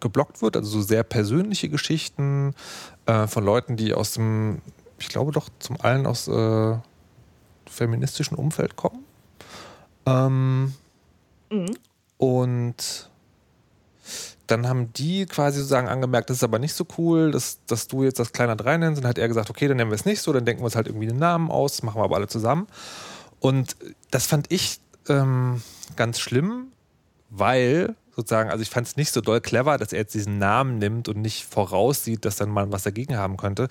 geblockt wird, also so sehr persönliche Geschichten äh, von Leuten, die aus dem ich glaube doch zum einen aus äh, feministischen Umfeld kommen. Ähm, mhm. Und dann haben die quasi sozusagen angemerkt, das ist aber nicht so cool, dass, dass du jetzt das Kleiner 3 nennst. Und dann hat er gesagt, okay, dann nennen wir es nicht so, dann denken wir uns halt irgendwie den Namen aus, machen wir aber alle zusammen. Und das fand ich ähm, ganz schlimm, weil sozusagen, also ich fand es nicht so doll clever, dass er jetzt diesen Namen nimmt und nicht voraussieht, dass dann mal was dagegen haben könnte,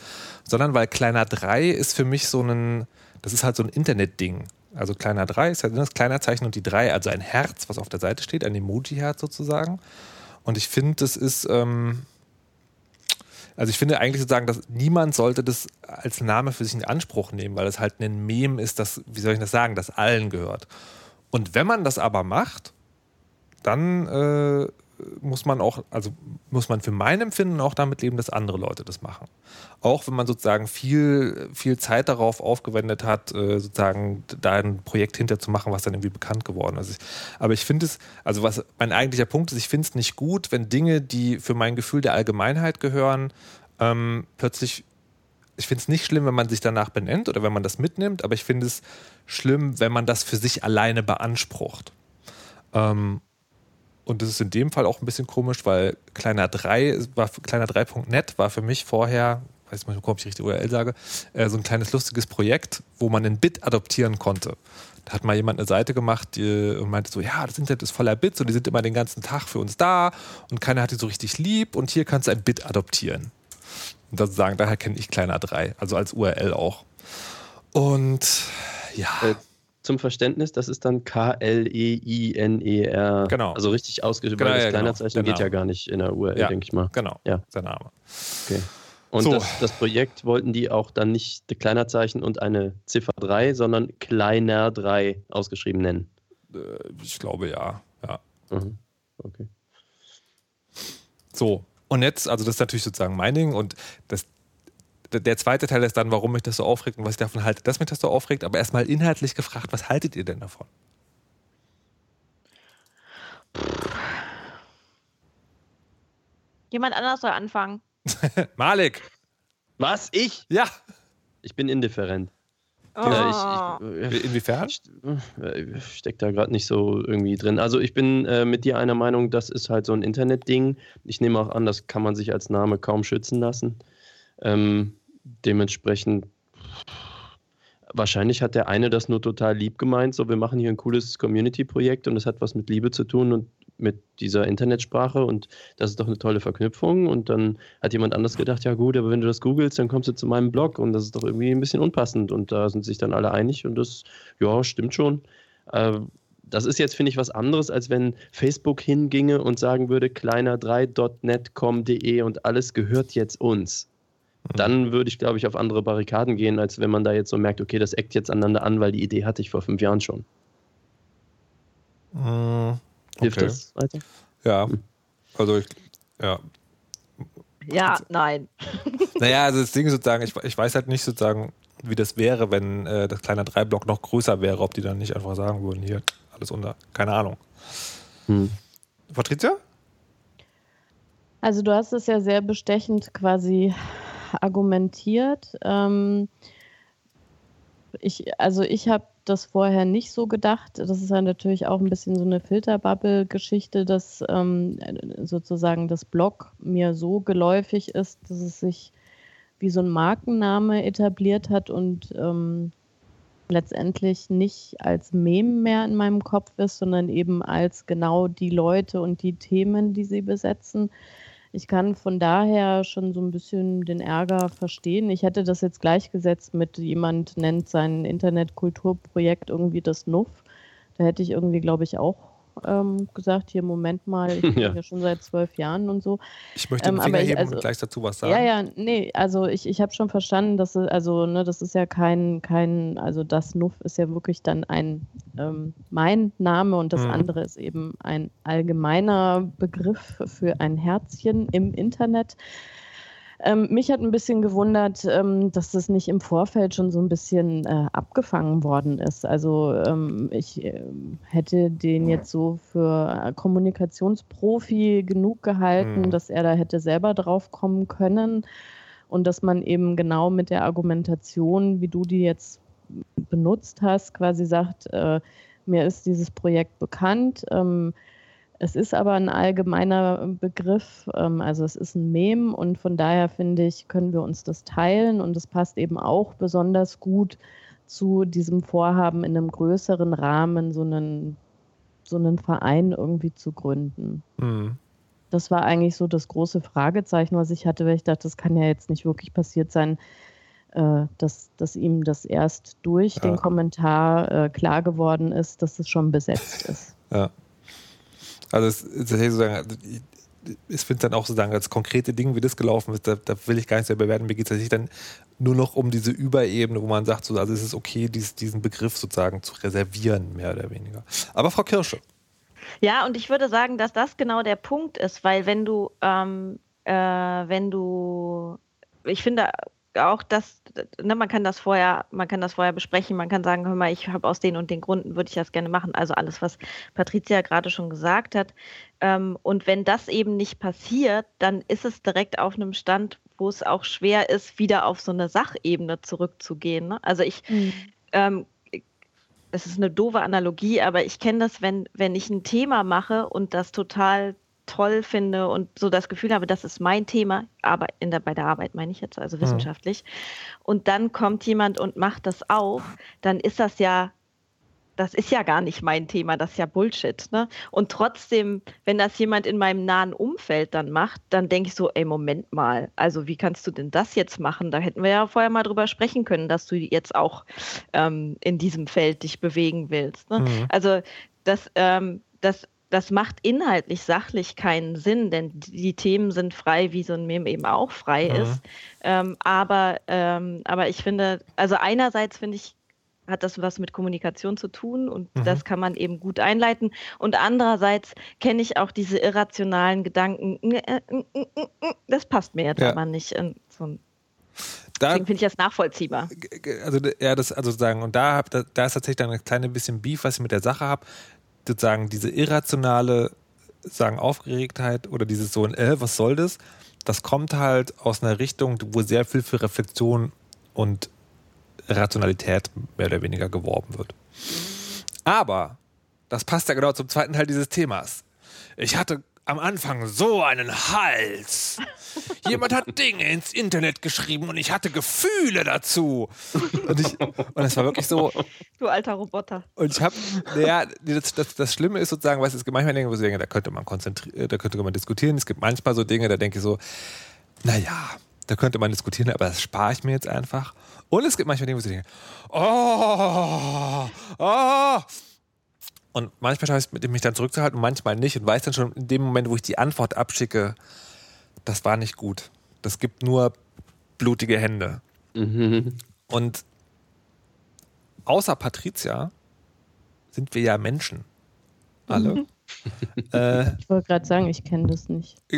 sondern weil Kleiner 3 ist für mich so ein, das ist halt so ein Internet-Ding. Also Kleiner 3 ist halt das kleiner Zeichen und die 3, also ein Herz, was auf der Seite steht, ein Emoji-Herz sozusagen. Und ich finde, das ist, ähm, also ich finde eigentlich sozusagen, dass niemand sollte das als Name für sich in Anspruch nehmen, weil es halt ein Mem ist, das, wie soll ich das sagen, das allen gehört. Und wenn man das aber macht, dann äh, muss man auch, also muss man für mein Empfinden auch damit leben, dass andere Leute das machen. Auch wenn man sozusagen viel, viel Zeit darauf aufgewendet hat, äh, sozusagen da ein Projekt hinterzumachen, was dann irgendwie bekannt geworden ist. Aber ich finde es, also was mein eigentlicher Punkt ist, ich finde es nicht gut, wenn Dinge, die für mein Gefühl der Allgemeinheit gehören, ähm, plötzlich ich finde es nicht schlimm, wenn man sich danach benennt oder wenn man das mitnimmt, aber ich finde es schlimm, wenn man das für sich alleine beansprucht. Ähm, und das ist in dem Fall auch ein bisschen komisch, weil kleiner 3 war kleiner 3.net war für mich vorher, weiß nicht, ob ich richtig URL sage, äh, so ein kleines lustiges Projekt, wo man ein Bit adoptieren konnte. Da hat mal jemand eine Seite gemacht die, und meinte so, ja, das Internet ist voller Bits und die sind immer den ganzen Tag für uns da und keiner hat die so richtig lieb und hier kannst du ein Bit adoptieren. Und sozusagen, daher kenne ich kleiner 3, also als URL auch. Und ja. Zum Verständnis, das ist dann K-L-E-I-N-E-R. Genau. Also richtig ausgeschrieben, Genau, weil das ja. Kleinerzeichen Genau. geht ja gar nicht in der URL, Ja. denke ich mal. Genau, Ja. der Name. Okay. Und So. das, das Projekt wollten die auch dann nicht Kleinerzeichen und eine Ziffer 3, sondern kleiner 3 ausgeschrieben nennen. Äh, ich glaube ja. ja. Mhm. Okay. So, und jetzt, also das ist natürlich sozusagen mein Ding und das, der- zweite Teil ist dann, warum mich das so aufregt und was ich davon halte, dass mich das so aufregt, aber erstmal inhaltlich gefragt, was haltet ihr denn davon? Jemand anders soll anfangen. Malik! Was? Ich? Ja! Ich bin indifferent. Oh. Ja, ich, ich, Inwiefern? Ich äh, steck da gerade nicht so irgendwie drin. Also ich bin äh, mit dir einer Meinung, das ist halt so ein Internetding. Ich nehme auch an, das kann man sich als Name kaum schützen lassen. Ähm, dementsprechend, wahrscheinlich hat der eine das nur total lieb gemeint, so wir machen hier ein cooles Community-Projekt und es hat was mit Liebe zu tun und mit dieser Internetsprache und das ist doch eine tolle Verknüpfung und dann hat jemand anders gedacht, ja gut, aber wenn du das googelst, dann kommst du zu meinem Blog und das ist doch irgendwie ein bisschen unpassend und da sind sich dann alle einig und das, ja, stimmt schon. Äh, das ist jetzt, finde ich, was anderes, als wenn Facebook hinginge und sagen würde, kleiner3.netcom.de und alles gehört jetzt uns. Dann würde ich, glaube ich, auf andere Barrikaden gehen, als wenn man da jetzt so merkt, okay, das eckt jetzt aneinander an, weil die Idee hatte ich vor fünf Jahren schon. Hilft Okay. das weiter? Ja. Also ich, ja. Ja, nein. Naja, also das Ding ist sozusagen, ich, ich weiß halt nicht sozusagen, wie das wäre, wenn äh, das kleine 3-Block noch größer wäre, ob die dann nicht einfach sagen würden, hier, alles unter. Keine Ahnung. Hm. Patricia? Also du hast es ja sehr bestechend quasi argumentiert. Ähm, ich, also ich habe das vorher nicht so gedacht. Das ist ja natürlich auch ein bisschen so eine Filterbubble-Geschichte, dass ähm, sozusagen das Blog mir so geläufig ist, dass es sich wie so ein Markenname etabliert hat und ähm, letztendlich nicht als Meme mehr in meinem Kopf ist, sondern eben als genau die Leute und die Themen, die sie besetzen. Ich kann von daher schon so ein bisschen den Ärger verstehen. Ich hätte das jetzt gleichgesetzt mit jemand nennt sein Internetkulturprojekt irgendwie das Nuff. Da hätte ich irgendwie, glaube ich, auch ähm, gesagt, hier, Moment mal, ich bin Ja. ja schon seit zwölf Jahren und so. Ich möchte den Ähm, Finger ich- heben also- und gleich dazu was sagen. Ja, ja, nee, also ich, ich habe schon verstanden, dass also, ne, das ist ja kein, kein, also das Nuff ist ja wirklich dann ein ähm, mein Name und das Mhm. andere ist eben ein allgemeiner Begriff für ein Herzchen im Internet. Ähm, mich hat ein bisschen gewundert, ähm, dass das nicht im Vorfeld schon so ein bisschen äh, abgefangen worden ist. Also ähm, ich ähm, hätte den jetzt so für äh, Kommunikationsprofi genug gehalten, Mhm. dass er da hätte selber drauf kommen können und dass man eben genau mit der Argumentation, wie du die jetzt benutzt hast, quasi sagt, äh, mir ist dieses Projekt bekannt. Ähm, es ist aber ein allgemeiner Begriff, ähm, also es ist ein Mem und von daher finde ich, können wir uns das teilen und es passt eben auch besonders gut zu diesem Vorhaben in einem größeren Rahmen so einen, so einen Verein irgendwie zu gründen. Hm. Das war eigentlich so das große Fragezeichen, was ich hatte, weil ich dachte, das kann ja jetzt nicht wirklich passiert sein, äh, dass, dass ihm das erst durch Ja. den Kommentar äh, klar geworden ist, dass es schon besetzt ist. Ja. Also es tatsächlich sozusagen, ich- finde dann auch sozusagen als konkrete Ding, wie das gelaufen ist, da, da will ich gar nicht sehr bewerten. Mir geht es tatsächlich dann nur noch um diese Überebene, wo man sagt, so, also es ist okay, dies, diesen Begriff sozusagen zu reservieren, mehr oder weniger. Aber Frau Kirsche. Ja, und ich würde sagen, dass das genau der Punkt ist, weil wenn du, ähm, äh, wenn du, ich finde auch, dass, ne, man kann das vorher, man kann das vorher besprechen, man kann sagen, hör mal, ich habe aus den und den Gründen würde ich das gerne machen. Also alles, was Patricia gerade schon gesagt hat. Ähm, und wenn das eben nicht passiert, dann ist es direkt auf einem Stand, wo es auch schwer ist, wieder auf so eine Sachebene zurückzugehen. Ne? Also ich, ähm, es ist eine doofe Analogie, aber ich kenne das, wenn, wenn ich ein Thema mache und das total toll finde und so das Gefühl habe, das ist mein Thema, aber in der, bei der Arbeit meine ich jetzt, also wissenschaftlich, und dann kommt jemand und macht das auch, dann ist das ja das ist ja gar nicht mein Thema, das ist ja Bullshit. Ne? Und trotzdem, wenn das jemand in meinem nahen Umfeld dann macht, dann denke ich so, ey, Moment mal, also wie kannst du denn das jetzt machen? Da hätten wir ja vorher mal drüber sprechen können, dass du jetzt auch ähm, in diesem Feld dich bewegen willst. Ne? Mhm. Also das, ähm, das das macht inhaltlich, sachlich keinen Sinn, denn die Themen sind frei, wie so ein Meme eben auch frei mhm. ist. Ähm, aber, ähm, aber ich finde, also einerseits finde ich, hat das was mit Kommunikation zu tun und mhm. das kann man eben gut einleiten. Und andererseits kenne ich auch diese irrationalen Gedanken, äh, das passt mir jetzt ja. aber nicht. So da, Deswegen finde ich das nachvollziehbar. Also, ja, das, also sagen, und da, da, da ist tatsächlich dann ein kleines bisschen Beef, was ich mit der Sache habe sozusagen diese irrationale sagen Aufgeregtheit oder dieses so ein äh, was soll das? Das kommt halt aus einer Richtung, wo sehr viel für Reflexion und Rationalität mehr oder weniger geworben wird. Aber das passt ja genau zum zweiten Teil dieses Themas. Ich hatte am Anfang so einen Hals. Jemand hat Dinge ins Internet geschrieben und ich hatte Gefühle dazu. Und, ich, und das war wirklich so. Du alter Roboter. Und ich habe, naja, das, das, das Schlimme ist sozusagen, was es manchmal denke, wo ich denke, da könnte man konzentrieren, da könnte man diskutieren. Es gibt manchmal so Dinge, da denke ich so, naja, da könnte man diskutieren, aber das spare ich mir jetzt einfach. Und es gibt manchmal Dinge, wo ich denke, oh, oh, und manchmal schaffe ich es, mich dann zurückzuhalten und manchmal nicht und weiß dann schon in dem Moment, wo ich die Antwort abschicke, das war nicht gut. Das gibt nur blutige Hände. Mhm. Und außer Patricia sind wir ja Menschen. Alle. Mhm. äh, ich wollte gerade sagen, ich kenne das nicht.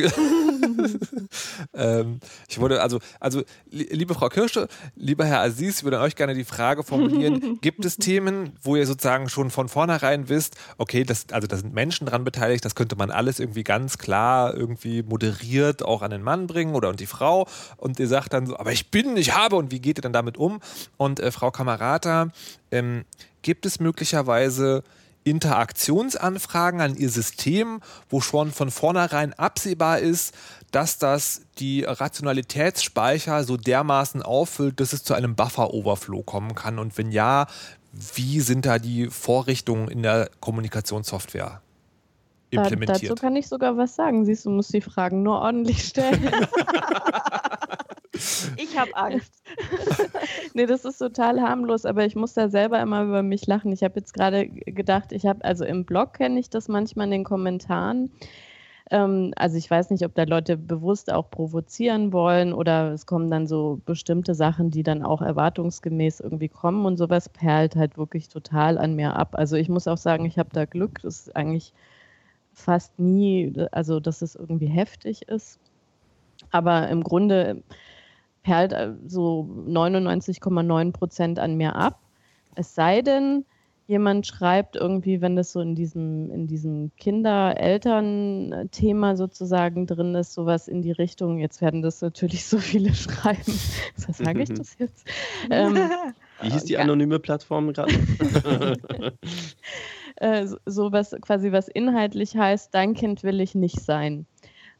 ähm, ich wurde also, also liebe Frau Kirsche, lieber Herr Aziz, ich würde euch gerne die Frage formulieren: Gibt es Themen, wo ihr sozusagen schon von vornherein wisst, okay, das, also da sind Menschen dran beteiligt, das könnte man alles irgendwie ganz klar irgendwie moderiert auch an den Mann bringen oder an die Frau und ihr sagt dann so, aber ich bin, ich habe und wie geht ihr dann damit um? Und äh, Frau Kamerata, ähm, gibt es möglicherweise Interaktionsanfragen an ihr System, wo schon von vornherein absehbar ist, dass das die Rationalitätsspeicher so dermaßen auffüllt, dass es zu einem Buffer-Overflow kommen kann? Und wenn ja, wie sind da die Vorrichtungen in der Kommunikationssoftware? implementiert. Da, dazu kann ich sogar was sagen. Siehst du, musst die Fragen nur ordentlich stellen. ich habe Angst. nee, das ist total harmlos, aber ich muss da selber immer über mich lachen. Ich habe jetzt gerade gedacht, ich habe, also im Blog kenne ich das manchmal in den Kommentaren. Ähm, also ich weiß nicht, ob da Leute bewusst auch provozieren wollen oder es kommen dann so bestimmte Sachen, die dann auch erwartungsgemäß irgendwie kommen und sowas perlt halt wirklich total an mir ab. Also ich muss auch sagen, ich habe da Glück. Das ist eigentlich fast nie, also dass es irgendwie heftig ist. Aber im Grunde perlt äh, so 99,9 Prozent an mir ab. Es sei denn, jemand schreibt irgendwie, wenn das so in diesem, in diesem Kinder-Eltern-Thema sozusagen drin ist, sowas in die Richtung, jetzt werden das natürlich so viele schreiben. Was sage ich das jetzt? ähm, Wie hieß die anonyme Plattform gerade? äh, so was quasi was inhaltlich heißt, dein Kind will ich nicht sein.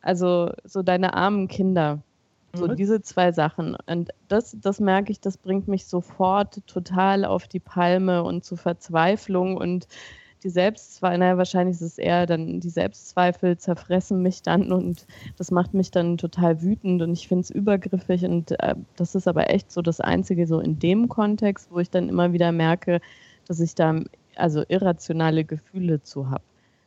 Also so deine armen Kinder. So mhm. diese zwei Sachen. Und das, das merke ich, das bringt mich sofort total auf die Palme und zu Verzweiflung und die Selbstzweifel, naja, wahrscheinlich ist es eher dann, die Selbstzweifel zerfressen mich dann und das macht mich dann total wütend und ich finde es übergriffig und äh, das ist aber echt so das Einzige so in dem Kontext, wo ich dann immer wieder merke, dass ich da also irrationale Gefühle zu habe.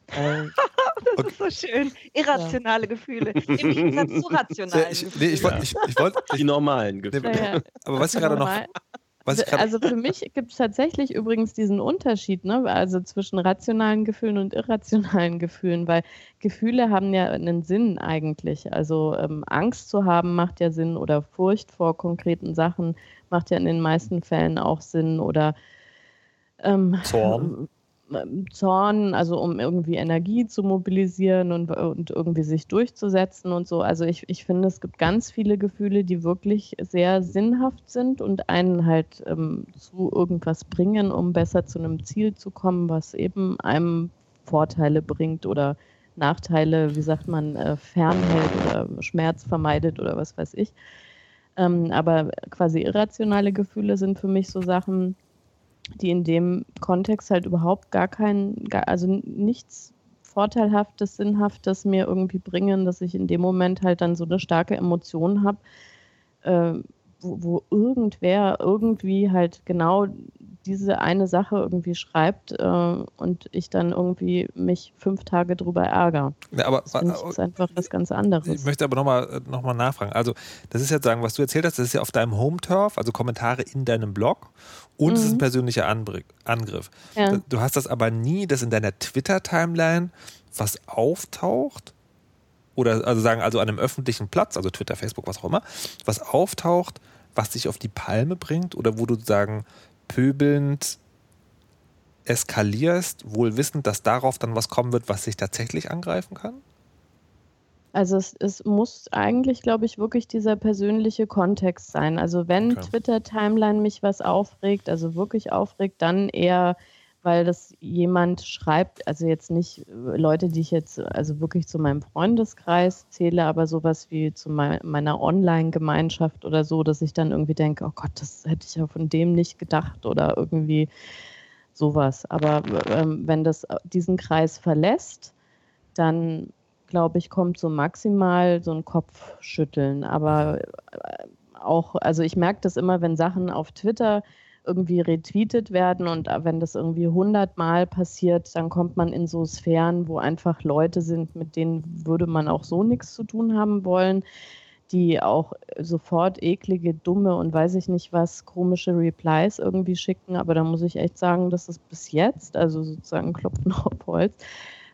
Das ist so schön. Irrationale ja. Gefühle. Im Gegensatz zu rationalen. Ich, nee, ich, wollt, ich, ich wollt, Die normalen Gefühle. Ja, ja. Aber was ich gerade noch. also für mich gibt es tatsächlich übrigens diesen Unterschied, ne? also zwischen rationalen Gefühlen und irrationalen Gefühlen, weil Gefühle haben ja einen Sinn eigentlich. Also ähm, Angst zu haben macht ja Sinn oder Furcht vor konkreten Sachen macht ja in den meisten Fällen auch Sinn oder ähm, Zorn. Zorn, also um irgendwie Energie zu mobilisieren und, und irgendwie sich durchzusetzen und so. Also ich, ich finde, es gibt ganz viele Gefühle, die wirklich sehr sinnhaft sind und einen halt ähm, zu irgendwas bringen, um besser zu einem Ziel zu kommen, was eben einem Vorteile bringt oder Nachteile, wie sagt man, äh, fernhält oder Schmerz vermeidet oder was weiß ich. Ähm, aber quasi irrationale Gefühle sind für mich so Sachen, die in dem Kontext halt überhaupt gar kein, also nichts Vorteilhaftes, Sinnhaftes mir irgendwie bringen, dass ich in dem Moment halt dann so eine starke Emotion habe, äh, wo, wo, irgendwer irgendwie halt genau diese eine Sache irgendwie schreibt äh, und ich dann irgendwie mich fünf Tage drüber ärgere. Ja, aber, das, das ist einfach was ganz anderes. Ich möchte aber nochmal noch mal nachfragen. Also, das ist jetzt sagen, was du erzählt hast, das ist ja auf deinem Home-Turf, also Kommentare in deinem Blog und mhm. es ist ein mhm. persönlicher Angriff. Ja. Du hast das aber nie, dass in deiner Twitter-Timeline was auftaucht, oder also sagen, also an einem öffentlichen Platz, also Twitter, Facebook, was auch immer, was auftaucht, was dich auf die Palme bringt oder wo du sagen, pöbelnd eskalierst, wohl wissend, dass darauf dann was kommen wird, was sich tatsächlich angreifen kann? Also es, es muss eigentlich, glaube ich, wirklich dieser persönliche Kontext sein. Also wenn okay. Twitter-Timeline mich was aufregt, also wirklich aufregt, dann eher weil das jemand schreibt, also jetzt nicht äh, Leute, die ich jetzt also wirklich zu meinem Freundeskreis zähle, aber sowas wie zu meiner Online-Gemeinschaft oder so, dass ich dann irgendwie denke, oh Gott, das hätte ich ja von dem nicht gedacht oder irgendwie sowas. Aber ähm, wenn das äh, diesen Kreis verlässt, dann glaube ich, kommt so maximal so ein Kopfschütteln. Aber äh, auch, also ich merke das immer, wenn Sachen auf Twitter irgendwie retweetet werden und wenn das irgendwie hundertmal passiert, dann kommt man in so Sphären, wo einfach Leute sind, mit denen würde man auch so nichts zu tun haben wollen, die auch sofort eklige, dumme und weiß ich nicht was, komische Replies irgendwie schicken. Aber da muss ich echt sagen, dass es bis jetzt, also sozusagen Klopfen auf Holz,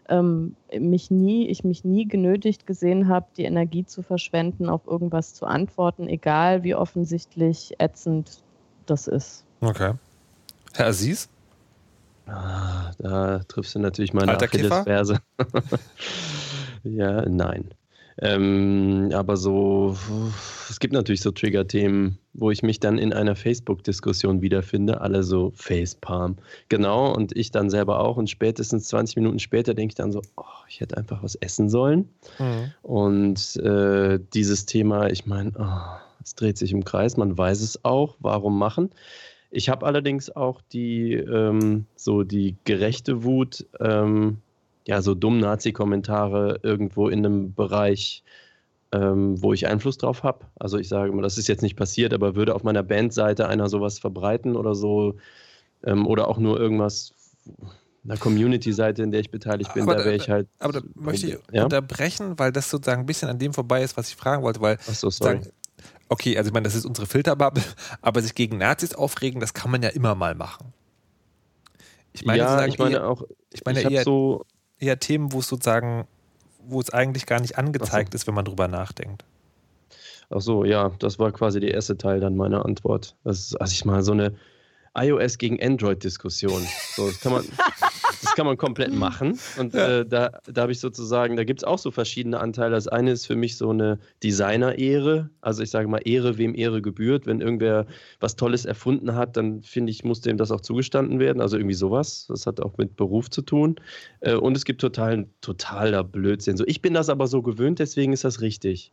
ähm, mich nie, ich mich nie genötigt gesehen habe, die Energie zu verschwenden, auf irgendwas zu antworten, egal wie offensichtlich ätzend das ist. Okay. Herr Aziz? Ah, da triffst du natürlich meine Achillesferse. ja, nein. Ähm, aber so, es gibt natürlich so Trigger-Themen, wo ich mich dann in einer Facebook-Diskussion wiederfinde, alle so Facepalm. Genau, und ich dann selber auch. Und spätestens 20 Minuten später denke ich dann so, oh, ich hätte einfach was essen sollen. Mhm. Und äh, dieses Thema, ich meine, oh, es dreht sich im Kreis, man weiß es auch, warum machen. Ich habe allerdings auch die, ähm, so die gerechte Wut, ähm, ja, so dumm Nazi-Kommentare irgendwo in einem Bereich, ähm, wo ich Einfluss drauf habe. Also ich sage mal, das ist jetzt nicht passiert, aber würde auf meiner Bandseite einer sowas verbreiten oder so, ähm, oder auch nur irgendwas, einer Community-Seite, in der ich beteiligt bin, aber da wäre ich halt. Aber da möchte ich ja? unterbrechen, weil das sozusagen ein bisschen an dem vorbei ist, was ich fragen wollte, weil Ach so, sorry. Okay, also ich meine, das ist unsere Filterbubble, aber sich gegen Nazis aufregen, das kann man ja immer mal machen. Ich meine, ja, ich meine eher, auch, ich meine ich eher, so eher Themen, wo es sozusagen, wo es eigentlich gar nicht angezeigt so. ist, wenn man drüber nachdenkt. Ach so, ja, das war quasi der erste Teil dann meiner Antwort. Das ist, also ich mal so eine iOS gegen Android-Diskussion. So, das kann man, das kann man komplett machen. Und ja. äh, da, da habe ich sozusagen, da gibt es auch so verschiedene Anteile. Das eine ist für mich so eine Designer-Ehre. Also ich sage mal, Ehre, wem Ehre gebührt. Wenn irgendwer was Tolles erfunden hat, dann finde ich, muss dem das auch zugestanden werden. Also irgendwie sowas. Das hat auch mit Beruf zu tun. Äh, und es gibt total, totaler Blödsinn. So, ich bin das aber so gewöhnt, deswegen ist das richtig.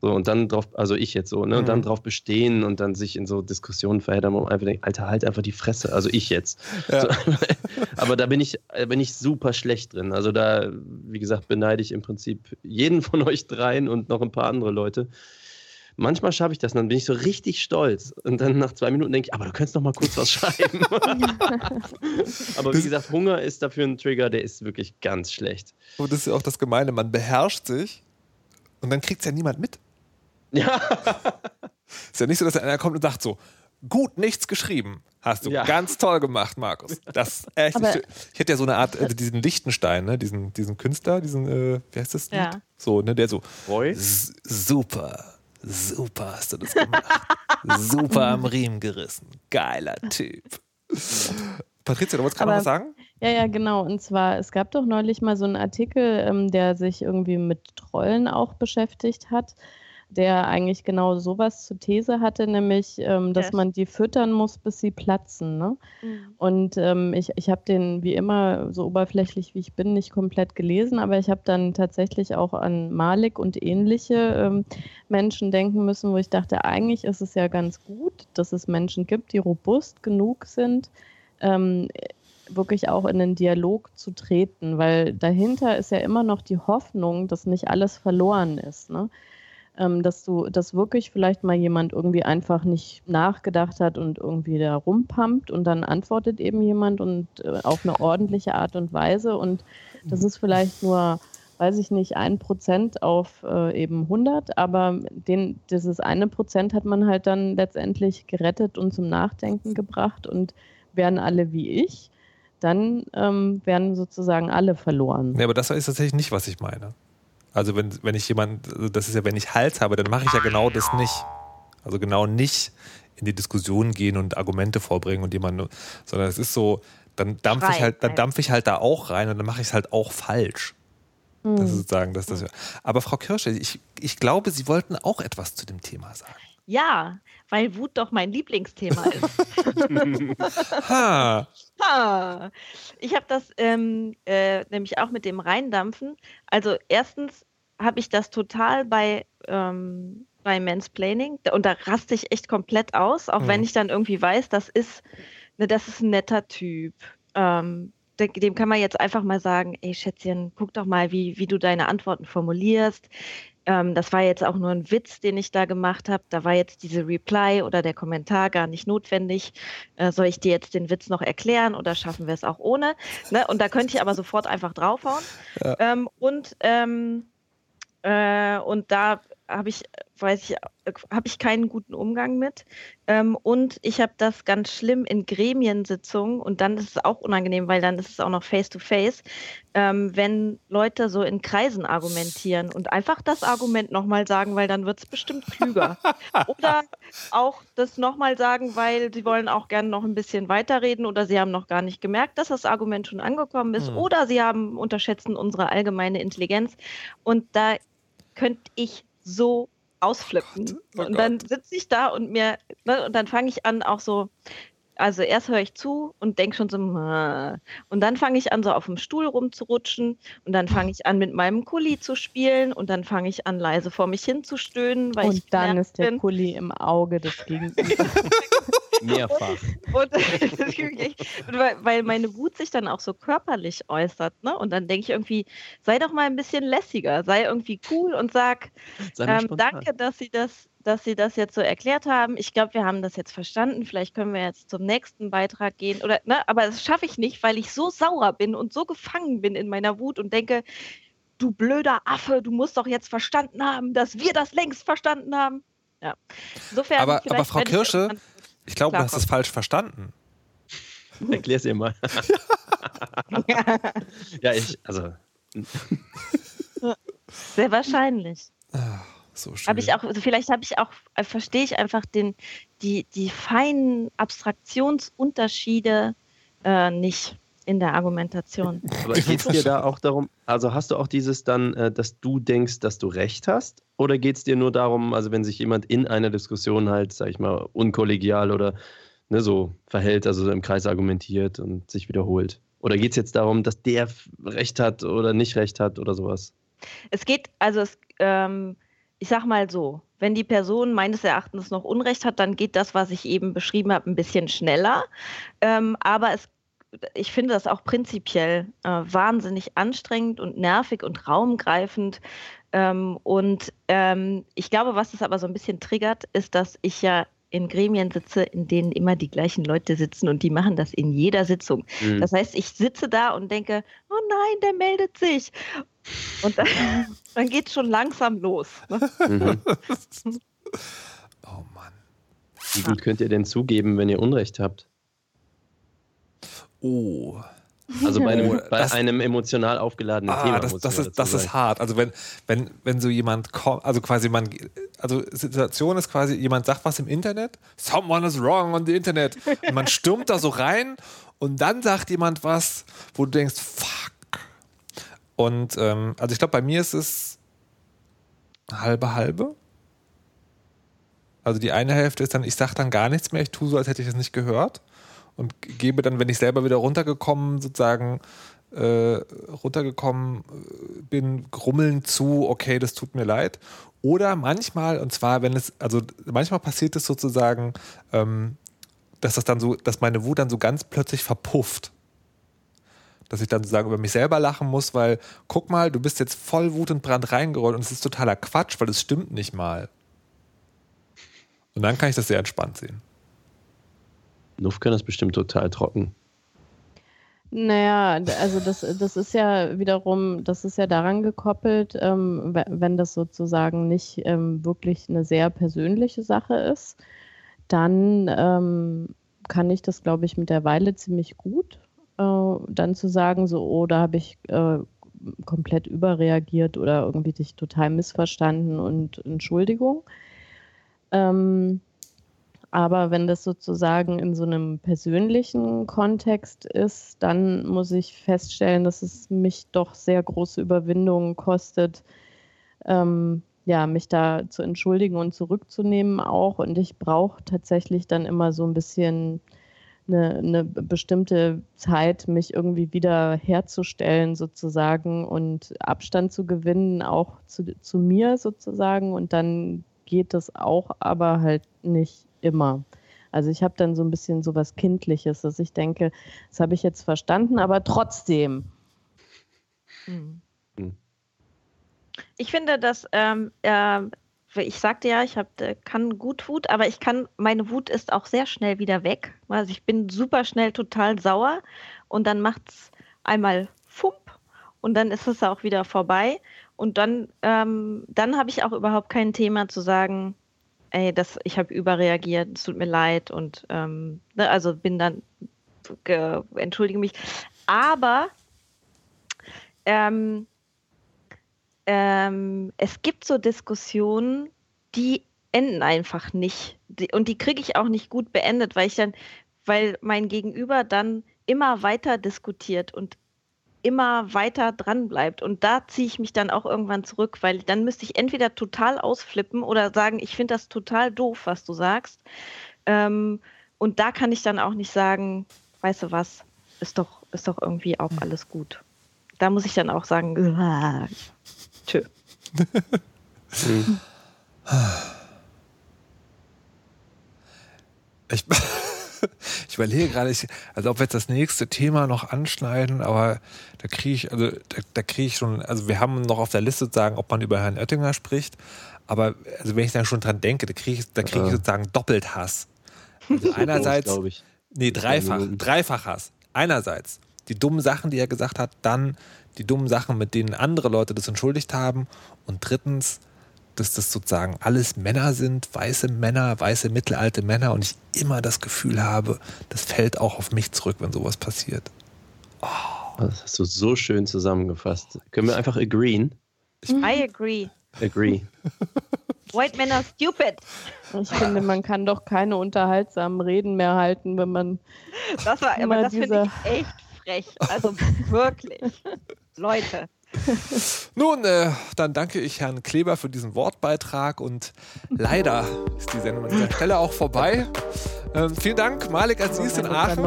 So, und dann drauf, also ich jetzt so, ne, und dann mhm. drauf bestehen und dann sich in so Diskussionen verheddern, man einfach denkt, Alter, halt einfach die Fresse. Also ich jetzt. Ja. So, aber da bin ich, bin ich super schlecht drin. Also da, wie gesagt, beneide ich im Prinzip jeden von euch dreien und noch ein paar andere Leute. Manchmal schaffe ich das, und dann bin ich so richtig stolz. Und dann nach zwei Minuten denke ich, aber du könntest noch mal kurz was schreiben. aber wie gesagt, Hunger ist dafür ein Trigger, der ist wirklich ganz schlecht. Und das ist ja auch das Gemeine, man beherrscht sich und dann kriegt es ja niemand mit. Ja. ist ja nicht so, dass einer kommt und sagt so, gut nichts geschrieben. Hast du ja. ganz toll gemacht, Markus. Das echt. Aber ich hätte ja so eine Art, äh, diesen Lichtenstein, ne? diesen, diesen Künstler, diesen, äh, wie heißt das? Ja. So, ne, der so. Roy? Super, super hast du das gemacht. super am Riemen gerissen. Geiler Typ. Patricia, du wolltest gerade was sagen? Ja, ja, genau. Und zwar, es gab doch neulich mal so einen Artikel, ähm, der sich irgendwie mit Trollen auch beschäftigt hat der eigentlich genau sowas zur These hatte, nämlich, ähm, dass yes. man die füttern muss, bis sie platzen. Ne? Mhm. Und ähm, ich, ich habe den, wie immer, so oberflächlich wie ich bin, nicht komplett gelesen, aber ich habe dann tatsächlich auch an Malik und ähnliche ähm, Menschen denken müssen, wo ich dachte, eigentlich ist es ja ganz gut, dass es Menschen gibt, die robust genug sind, ähm, wirklich auch in den Dialog zu treten, weil dahinter ist ja immer noch die Hoffnung, dass nicht alles verloren ist. Ne? Ähm, dass du, dass wirklich vielleicht mal jemand irgendwie einfach nicht nachgedacht hat und irgendwie da rumpumpt und dann antwortet eben jemand und äh, auf eine ordentliche Art und Weise und das ist vielleicht nur weiß ich nicht, ein Prozent auf äh, eben 100, aber den, dieses eine Prozent hat man halt dann letztendlich gerettet und zum Nachdenken gebracht und wären alle wie ich, dann ähm, werden sozusagen alle verloren. Ja, aber das ist tatsächlich nicht, was ich meine. Also wenn, wenn ich jemand, also das ist ja, wenn ich Hals habe, dann mache ich ja genau das nicht. Also genau nicht in die Diskussion gehen und Argumente vorbringen und jemanden, sondern es ist so, dann dampfe ich halt, dann dampfe ich halt da auch rein und dann mache ich es halt auch falsch. Das ist sozusagen, dass das. Aber Frau Kirsche, ich, ich glaube, Sie wollten auch etwas zu dem Thema sagen. Ja, weil Wut doch mein Lieblingsthema ist. ha. Ha. Ich habe das ähm, äh, nämlich auch mit dem Reindampfen. Also erstens habe ich das total bei, ähm, bei Mansplaining und da raste ich echt komplett aus, auch mhm. wenn ich dann irgendwie weiß, das ist, ne, das ist ein netter Typ. Ähm, dem kann man jetzt einfach mal sagen, ey Schätzchen, guck doch mal, wie, wie du deine Antworten formulierst. Ähm, das war jetzt auch nur ein Witz, den ich da gemacht habe. Da war jetzt diese Reply oder der Kommentar gar nicht notwendig. Äh, soll ich dir jetzt den Witz noch erklären oder schaffen wir es auch ohne? Ne? Und da könnte ich aber sofort einfach draufhauen. Ja. Ähm, und, ähm, äh, und da habe ich, weiß ich, habe ich keinen guten Umgang mit. Ähm, und ich habe das ganz schlimm in Gremiensitzungen und dann ist es auch unangenehm, weil dann ist es auch noch face-to-face, ähm, wenn Leute so in Kreisen argumentieren und einfach das Argument nochmal sagen, weil dann wird es bestimmt klüger. oder auch das nochmal sagen, weil sie wollen auch gerne noch ein bisschen weiterreden oder sie haben noch gar nicht gemerkt, dass das Argument schon angekommen ist mhm. oder sie haben unterschätzen unsere allgemeine Intelligenz. Und da könnte ich so ausflippen. Oh und dann sitze ich da und mir, ne, und dann fange ich an, auch so, also erst höre ich zu und denke schon so, und dann fange ich an, so auf dem Stuhl rumzurutschen und dann fange ich an, mit meinem Kuli zu spielen und dann fange ich an, leise vor mich hinzustöhnen. Weil und ich dann ist der bin. Kuli im Auge des Gegenübers. Mehrfach. Und, und, weil meine Wut sich dann auch so körperlich äußert, ne? Und dann denke ich irgendwie, sei doch mal ein bisschen lässiger, sei irgendwie cool und sag, ähm, danke, dass Sie das dass Sie das jetzt so erklärt haben. Ich glaube, wir haben das jetzt verstanden. Vielleicht können wir jetzt zum nächsten Beitrag gehen. Oder, ne? Aber das schaffe ich nicht, weil ich so sauer bin und so gefangen bin in meiner Wut und denke, du blöder Affe, du musst doch jetzt verstanden haben, dass wir das längst verstanden haben. Ja. Insofern aber, aber Frau Kirsche, ich, glaube, du hast es falsch verstanden. Erklär es ihr mal. ja, ich, also. Sehr wahrscheinlich. Ach. So habe ich auch, also vielleicht habe ich auch, äh, verstehe ich einfach den, die, die feinen Abstraktionsunterschiede äh, nicht in der Argumentation. Aber geht es dir da auch darum, also hast du auch dieses dann, äh, dass du denkst, dass du recht hast? Oder geht es dir nur darum, also wenn sich jemand in einer Diskussion halt, sag ich mal, unkollegial oder ne, so verhält, also im Kreis argumentiert und sich wiederholt? Oder geht es jetzt darum, dass der recht hat oder nicht recht hat oder sowas? Es geht, also es, ähm, ich sag mal so, wenn die Person meines Erachtens noch Unrecht hat, dann geht das, was ich eben beschrieben habe, ein bisschen schneller. Ähm, aber es, ich finde das auch prinzipiell äh, wahnsinnig anstrengend und nervig und raumgreifend. Ähm, und ähm, ich glaube, was das aber so ein bisschen triggert, ist, dass ich ja in Gremien sitze, in denen immer die gleichen Leute sitzen und die machen das in jeder Sitzung. Mhm. Das heißt, ich sitze da und denke, oh nein, der meldet sich. Und dann, dann geht es schon langsam los. Ne? Mhm. oh Mann. Wie gut könnt ihr denn zugeben, wenn ihr Unrecht habt? Oh. Also bei einem, bei das, einem emotional aufgeladenen ah, Thema. Das, das, ist, das ist hart. Also wenn, wenn, wenn so jemand kommt, also quasi man, also Situation ist quasi, jemand sagt was im Internet, someone is wrong on the Internet. Und man stürmt da so rein und dann sagt jemand was, wo du denkst, fuck. Und ähm, also ich glaube, bei mir ist es halbe halbe. Also die eine Hälfte ist dann, ich sage dann gar nichts mehr, ich tue so, als hätte ich es nicht gehört und gebe dann, wenn ich selber wieder runtergekommen sozusagen äh, runtergekommen äh, bin, grummeln zu, okay, das tut mir leid. Oder manchmal, und zwar, wenn es, also manchmal passiert es sozusagen, ähm, dass das dann so, dass meine Wut dann so ganz plötzlich verpufft. Dass ich dann sozusagen über mich selber lachen muss, weil, guck mal, du bist jetzt voll Wut und Brand reingerollt und es ist totaler Quatsch, weil es stimmt nicht mal. Und dann kann ich das sehr entspannt sehen. Kann das bestimmt total trocken. Naja, also das, das ist ja wiederum, das ist ja daran gekoppelt, ähm, wenn das sozusagen nicht ähm, wirklich eine sehr persönliche Sache ist, dann ähm, kann ich das, glaube ich, mit der Weile ziemlich gut. Äh, dann zu sagen, so, oh, da habe ich äh, komplett überreagiert oder irgendwie dich total missverstanden und Entschuldigung. Ähm, aber wenn das sozusagen in so einem persönlichen Kontext ist, dann muss ich feststellen, dass es mich doch sehr große Überwindungen kostet, ähm, ja, mich da zu entschuldigen und zurückzunehmen auch. Und ich brauche tatsächlich dann immer so ein bisschen eine, eine, bestimmte Zeit, mich irgendwie wieder herzustellen sozusagen und Abstand zu gewinnen, auch zu, zu mir sozusagen. Und dann geht das auch, aber halt nicht immer. Also ich habe dann so ein bisschen so was Kindliches, dass ich denke, das habe ich jetzt verstanden, aber trotzdem. Hm. Ich finde, dass ähm, äh, ich sagte ja, ich hab, äh, kann gut Wut, aber ich kann, meine Wut ist auch sehr schnell wieder weg. Also ich bin super schnell total sauer und dann macht es einmal Fump und dann ist es auch wieder vorbei. Und dann, ähm, dann habe ich auch überhaupt kein Thema zu sagen, ey, das, ich habe überreagiert, es tut mir leid und ähm, ne, also bin dann, entschuldige mich. Aber ähm, ähm, es gibt so Diskussionen, die enden einfach nicht. Die, und die kriege ich auch nicht gut beendet, weil ich dann, weil mein Gegenüber dann immer weiter diskutiert und immer weiter dran bleibt. Und da ziehe ich mich dann auch irgendwann zurück, weil dann müsste ich entweder total ausflippen oder sagen, ich finde das total doof, was du sagst. Ähm, und da kann ich dann auch nicht sagen, weißt du was, ist doch, ist doch irgendwie auch alles gut. Da muss ich dann auch sagen, tschö. Ich, ich überlege gerade, also ob wir jetzt das nächste Thema noch anschneiden, aber da kriege ich, also da, da kriege ich schon, also wir haben noch auf der Liste sozusagen, ob man über Herrn Oettinger spricht, aber also wenn ich da schon dran denke, da kriege ich, da kriege ich sozusagen doppelt Hass. Also einerseits, groß, ich. nee, dreifach, dreifach Hass. Einerseits die dummen Sachen, die er gesagt hat, dann die dummen Sachen, mit denen andere Leute das entschuldigt haben und drittens dass das sozusagen alles Männer sind, weiße Männer, weiße mittelalte Männer und ich immer das Gefühl habe, das fällt auch auf mich zurück, wenn sowas passiert. Oh. Das hast du so schön zusammengefasst. Können wir einfach agreeen? I agree. Agree. White men are stupid. Ich finde, man kann doch keine unterhaltsamen Reden mehr halten, wenn man. Das war, aber das finde ich echt frech. Also wirklich. Leute. Nun, äh, dann danke ich Herrn Kleber für diesen Wortbeitrag und leider ist die Sendung an dieser Stelle auch vorbei. Ähm, vielen Dank, Malik Aziz in Aachen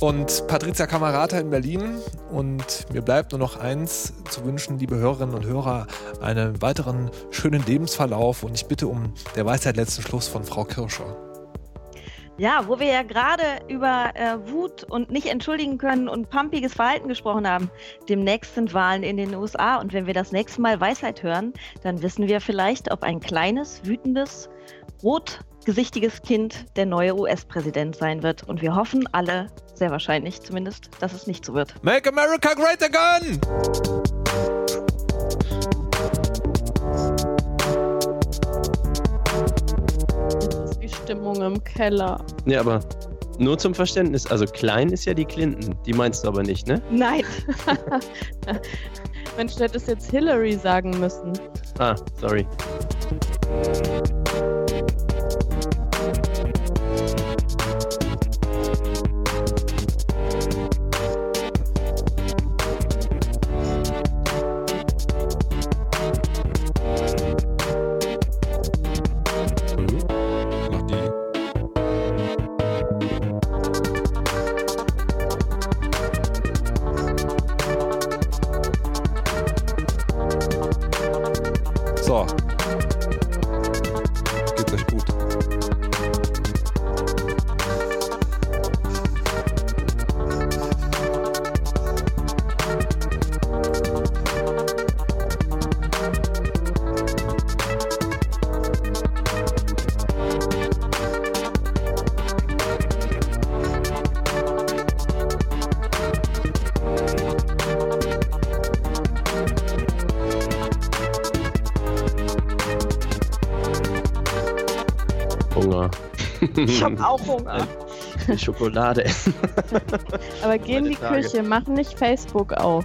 und Patricia Kamerata in Berlin. Und mir bleibt nur noch eins zu wünschen, liebe Hörerinnen und Hörer, einen weiteren schönen Lebensverlauf. Und ich bitte um der Weisheit letzten Schluss von Frau Kirscher. Ja, wo wir ja gerade über äh, Wut und nicht entschuldigen können und pumpiges Verhalten gesprochen haben. Demnächst sind Wahlen in den USA und wenn wir das nächste Mal Weisheit hören, dann wissen wir vielleicht, ob ein kleines, wütendes, rotgesichtiges Kind der neue US-Präsident sein wird. Und wir hoffen alle, sehr wahrscheinlich zumindest, dass es nicht so wird. Make America great again! Stimmung im Keller. Ja, aber nur zum Verständnis, also klein ist ja die Clinton, die meinst du aber nicht, ne? Nein. Mensch, du hättest jetzt Hillary sagen müssen. Ah, sorry. Ich habe auch Hunger. Schokolade essen. Aber geh in die Tage. Küche, mach nicht Facebook auf.